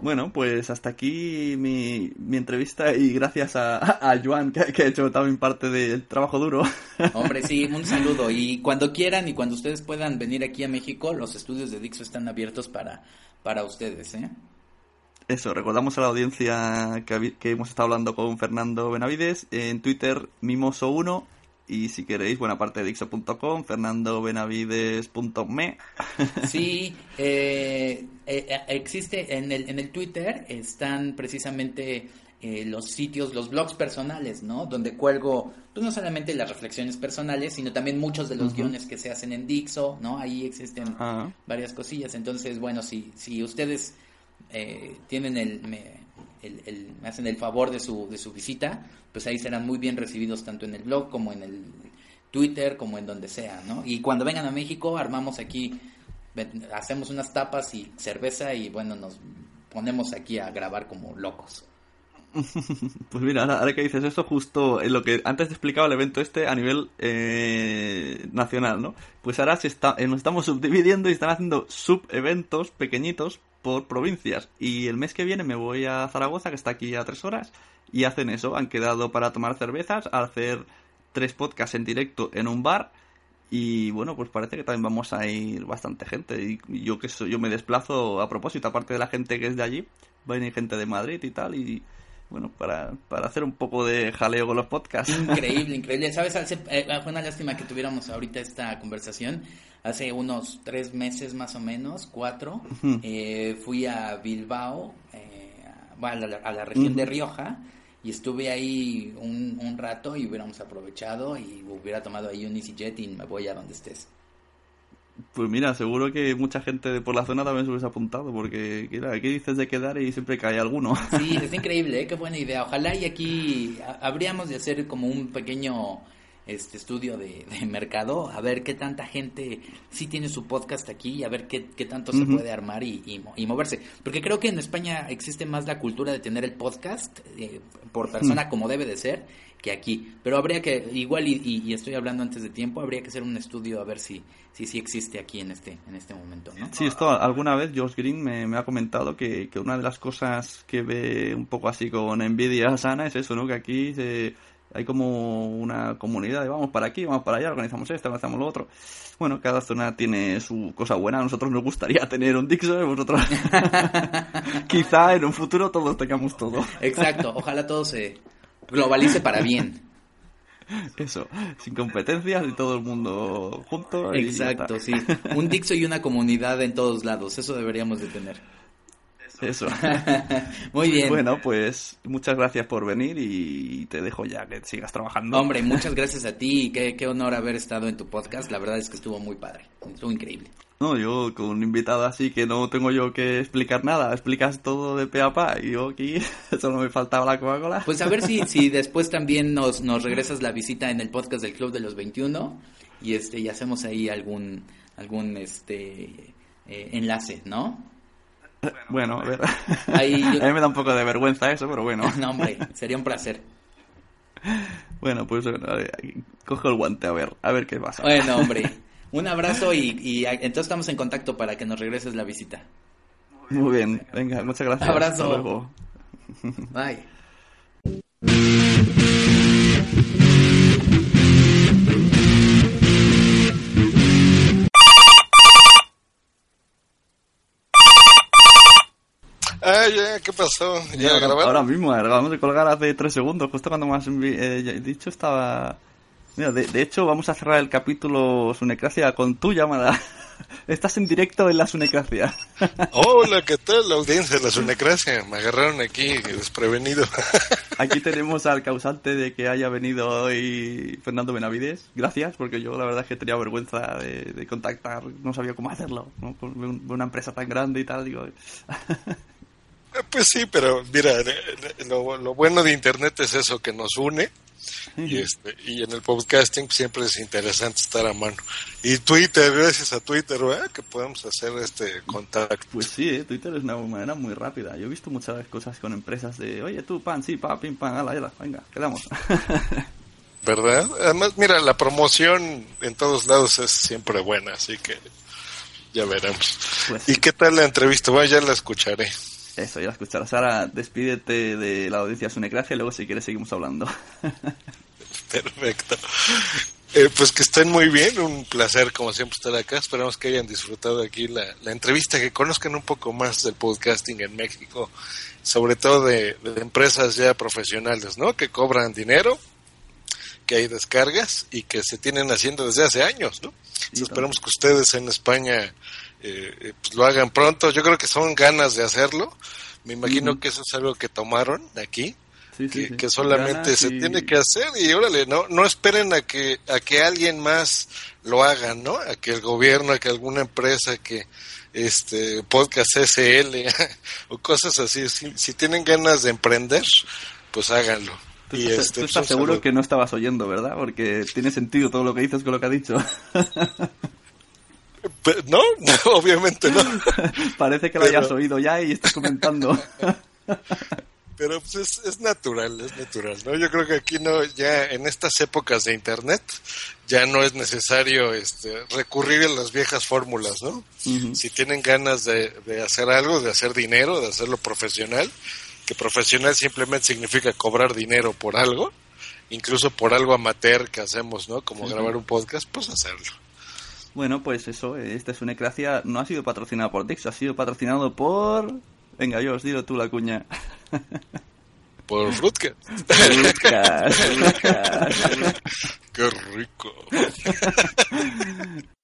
Bueno, pues hasta aquí mi, mi entrevista y gracias a, a Joan, que, que ha hecho también parte del trabajo duro. (laughs) Hombre, sí, un saludo. Y cuando quieran y cuando ustedes puedan venir aquí a México, los estudios de Dixo están abiertos para, para ustedes, ¿eh? Eso, recordamos a la audiencia que, que hemos estado hablando con Fernando Benavides en Twitter Mimoso1 y si queréis, buena parte de Dixo.com, fernandobenavides.me. (laughs) Sí, eh, eh, existe en el, en el Twitter, están precisamente eh, los sitios, los blogs personales, ¿no? Donde cuelgo, pues no solamente las reflexiones personales, sino también muchos de los guiones que se hacen en Dixo, ¿no? Ahí existen Ah. varias cosillas. Entonces, bueno, si, si ustedes eh, tienen el me, el- me hacen el favor de su, de su visita, pues ahí serán muy bien recibidos tanto en el blog como en el Twitter, como en donde sea, ¿no? Y cuando vengan a México, armamos aquí, hacemos unas tapas y cerveza y bueno, nos ponemos aquí a grabar como locos. (laughs) Pues mira, ahora, que dices eso, justo en lo que antes te explicaba el evento este a nivel eh, nacional, ¿no? Pues ahora se está, eh, nos estamos subdividiendo y están haciendo sub-eventos pequeñitos por provincias. Y el mes que viene me voy a Zaragoza, que está aquí a tres horas, y hacen eso. Han quedado para tomar cervezas, hacer tres podcasts en directo en un bar. Y bueno, pues parece que también vamos a ir bastante gente. Y yo que soy, yo me desplazo a propósito, aparte de la gente que es de allí, va a venir gente de Madrid y tal. Y bueno, para, para hacer un poco de jaleo con los podcasts. Increíble, (laughs) increíble. ¿Sabes? Hace- eh, fue una lástima que tuviéramos ahorita esta conversación. Hace unos tres meses más o menos, cuatro, eh, fui a Bilbao, eh, a, la, a la región de Rioja, y estuve ahí un, un rato y hubiéramos aprovechado y hubiera tomado ahí un EasyJet y me voy a donde estés. Pues mira, seguro que mucha gente por la zona también se hubiese apuntado, porque mira, aquí dices de quedar y siempre cae alguno. Sí, es increíble, ¿eh? qué buena idea. Ojalá y aquí ha- habríamos de hacer como un pequeño este estudio de, de mercado, a ver qué tanta gente sí tiene su podcast aquí y a ver qué, qué tanto se puede armar y, y y moverse. Porque creo que en España existe más la cultura de tener el podcast eh, por persona como debe de ser que aquí. Pero habría que, igual y, y- estoy hablando antes de tiempo, habría que hacer un estudio a ver si si, sí existe aquí en este, en este momento, ¿no? Sí, esto alguna vez Josh Green me, me ha comentado que, que una de las cosas que ve un poco así con envidia sana es eso, ¿no? Que aquí se- hay como una comunidad de vamos para aquí, vamos para allá, organizamos esto, organizamos lo otro. Bueno, cada zona tiene su cosa buena. A nosotros nos gustaría (laughs) tener un Dixon, vosotros (laughs) quizá en un futuro todos tengamos todo. Exacto, ojalá todo se globalice para bien. Eso, sin competencias y todo el mundo junto. Exacto, sí. Un Dixo y una comunidad en todos lados, eso deberíamos de tener. Eso. (laughs) Muy bien. Bueno, pues muchas gracias por venir y te dejo ya que sigas trabajando. Hombre, (laughs) muchas gracias a ti. Qué, qué honor haber estado en tu podcast. La verdad es que estuvo muy padre. Estuvo increíble. No, yo con un invitado así que no tengo yo que explicar nada, explicas todo de pe a pa y yo aquí (laughs) solo me faltaba la Coca-Cola. Pues a ver si, si después también nos, nos regresas la visita en el podcast del Club de los 21 y este y hacemos ahí algún algún este eh, enlace, ¿no? (laughs) Bueno, a ver. a mí me da un poco de vergüenza eso, pero bueno. (laughs) no, hombre, sería un placer. (laughs) Bueno, pues cojo el guante a ver, a ver qué pasa. Bueno, hombre. Un abrazo y, entonces estamos en contacto para que nos regreses la visita. Muy bien, venga, muchas gracias. Abrazo. Hasta luego. Bye. ¿Qué pasó? ¿Ya ahora, ahora, mismo, acabamos de colgar hace tres segundos, justo cuando me has eh, dicho estaba de, hecho, vamos a cerrar el capítulo Sunecracia con tu llamada. (laughs) Estás en directo en la Sunecracia. (laughs) Hola, ¿qué tal la audiencia de la Sunecracia? Me agarraron aquí desprevenido. (laughs) Aquí tenemos al causante de que haya venido hoy Fernando Benavides. Gracias, porque yo la verdad es que tenía vergüenza de, contactar, no sabía cómo hacerlo, ¿no? con una empresa tan grande y tal. Digo, (laughs) pues sí, pero mira, lo bueno de Internet es eso que nos une y, este, y en el podcasting siempre es interesante estar a mano. Y Twitter, gracias a Twitter, que podemos hacer este contacto. Pues sí, ¿eh? Twitter es una manera muy rápida. Yo he visto muchas cosas con empresas de, oye, tú, pan, sí, pa, pim, pan, ala, ala, venga, quedamos. (laughs) ¿Verdad? Además, mira, la promoción en todos lados es siempre buena, así que ya veremos. Pues ¿Y qué tal la entrevista? Bueno, ya la escucharé. Eso, ya la escucharás. Ahora despídete de la audiencia Sunecracia y luego si quieres seguimos hablando. (laughs) Perfecto. Eh, pues que estén muy bien, un placer como siempre estar acá. Esperamos que hayan disfrutado aquí la, entrevista, que conozcan un poco más del podcasting en México, sobre todo de, empresas ya profesionales, ¿no? Que cobran dinero, que hay descargas y que se tienen haciendo desde hace años, ¿no? esperamos que ustedes en España eh, eh, pues lo hagan pronto. Yo creo que son ganas de hacerlo. Me imagino que eso es algo que tomaron aquí. que, solamente se tiene que hacer y órale, no, no esperen a que, a que alguien más lo haga, ¿no? A que el gobierno, a que alguna empresa, que este podcast SL (laughs) o cosas así. Si, tienen ganas de emprender, pues háganlo. Tú y estás, este, pues, seguro que no estabas oyendo, ¿verdad? Porque tiene sentido todo lo que dices con lo que ha dicho. (laughs) No, (laughs) obviamente no. (laughs) Parece que lo hayas oído ya y estás comentando. (laughs) Pero pues es, natural, es natural, ¿no? Yo creo que aquí no, ya en estas épocas de internet, ya no es necesario este, recurrir a las viejas fórmulas, ¿no? Si tienen ganas de, de hacer algo, de hacer dinero, de hacerlo profesional, que profesional simplemente significa cobrar dinero por algo, incluso por algo amateur que hacemos, ¿no? Como grabar un podcast, pues hacerlo. Bueno, pues eso, esta es una ecracia, no ha sido patrocinada por Dix, ha sido patrocinado por... Venga, yo os digo tú la cuña. (laughs) Por Frutka. (laughs) Qué rico. (laughs)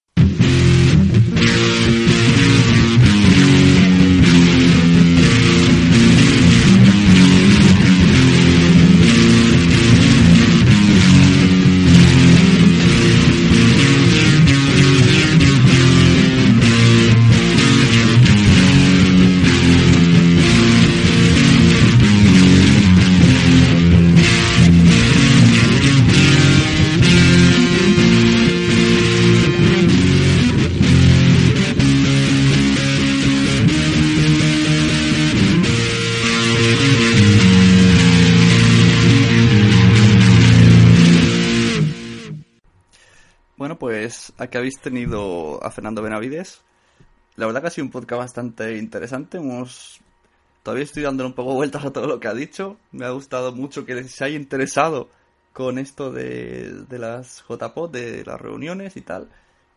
que habéis tenido a Fernando Benavides. La verdad que ha sido un podcast bastante interesante. Hemos... Todavía estoy dándole un poco vueltas a todo lo que ha dicho. Me ha gustado mucho que se haya interesado con esto de, de las JPOD, de las reuniones y tal.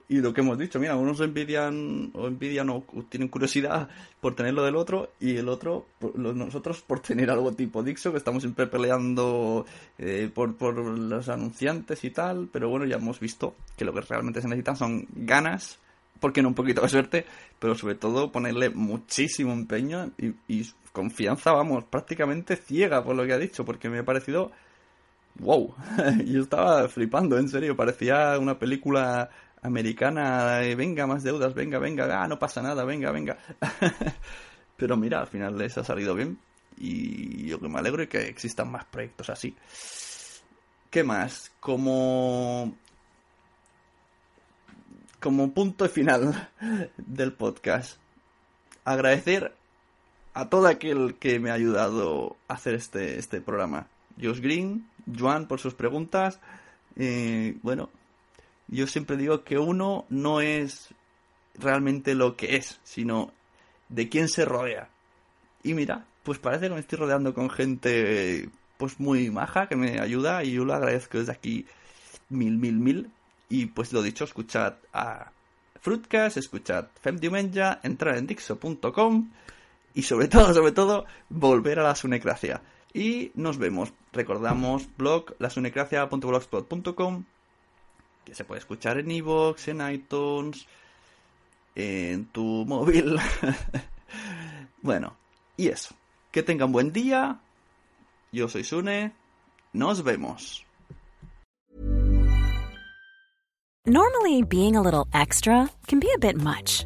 Y lo que hemos dicho, mira, unos envidian o envidian o tienen curiosidad por tener lo del otro y el otro, nosotros por tener algo tipo Dixo, que estamos siempre peleando eh, por, por los anunciantes y tal, pero bueno, ya hemos visto que lo que realmente se necesitan son ganas porque no un poquito de suerte, pero sobre todo ponerle muchísimo empeño y, confianza, vamos, prácticamente ciega por lo que ha dicho, porque me ha parecido wow, (laughs) yo estaba flipando, en serio, parecía una película americana, venga, más deudas, venga, venga, ah, no pasa nada, venga, venga. (laughs) Pero mira, al final les ha salido bien y yo que me alegro y que existan más proyectos así. ¿Qué más? Como como punto final (laughs) del podcast, agradecer a todo aquel que me ha ayudado a hacer este, este programa. Josh Green, Joan por sus preguntas. Eh, bueno, yo siempre digo que uno no es realmente lo que es, sino de quién se rodea. Y mira, pues parece que me estoy rodeando con gente pues muy maja que me ayuda y yo lo agradezco desde aquí mil, mil, mil. Y pues lo dicho, escuchad a Fruitcast, escuchad Femdiumenja, entrar en Dixo.com y sobre todo, sobre todo, volver a la sunecracia. Y nos vemos. Recordamos blog lasunecracia.blogspot.com que se puede escuchar en iVoox, en iTunes, en tu (laughs) móvil. bueno, y eso. Que tengan buen día. Yo soy Sune. Nos vemos. Normally, being a little extra can be a bit much,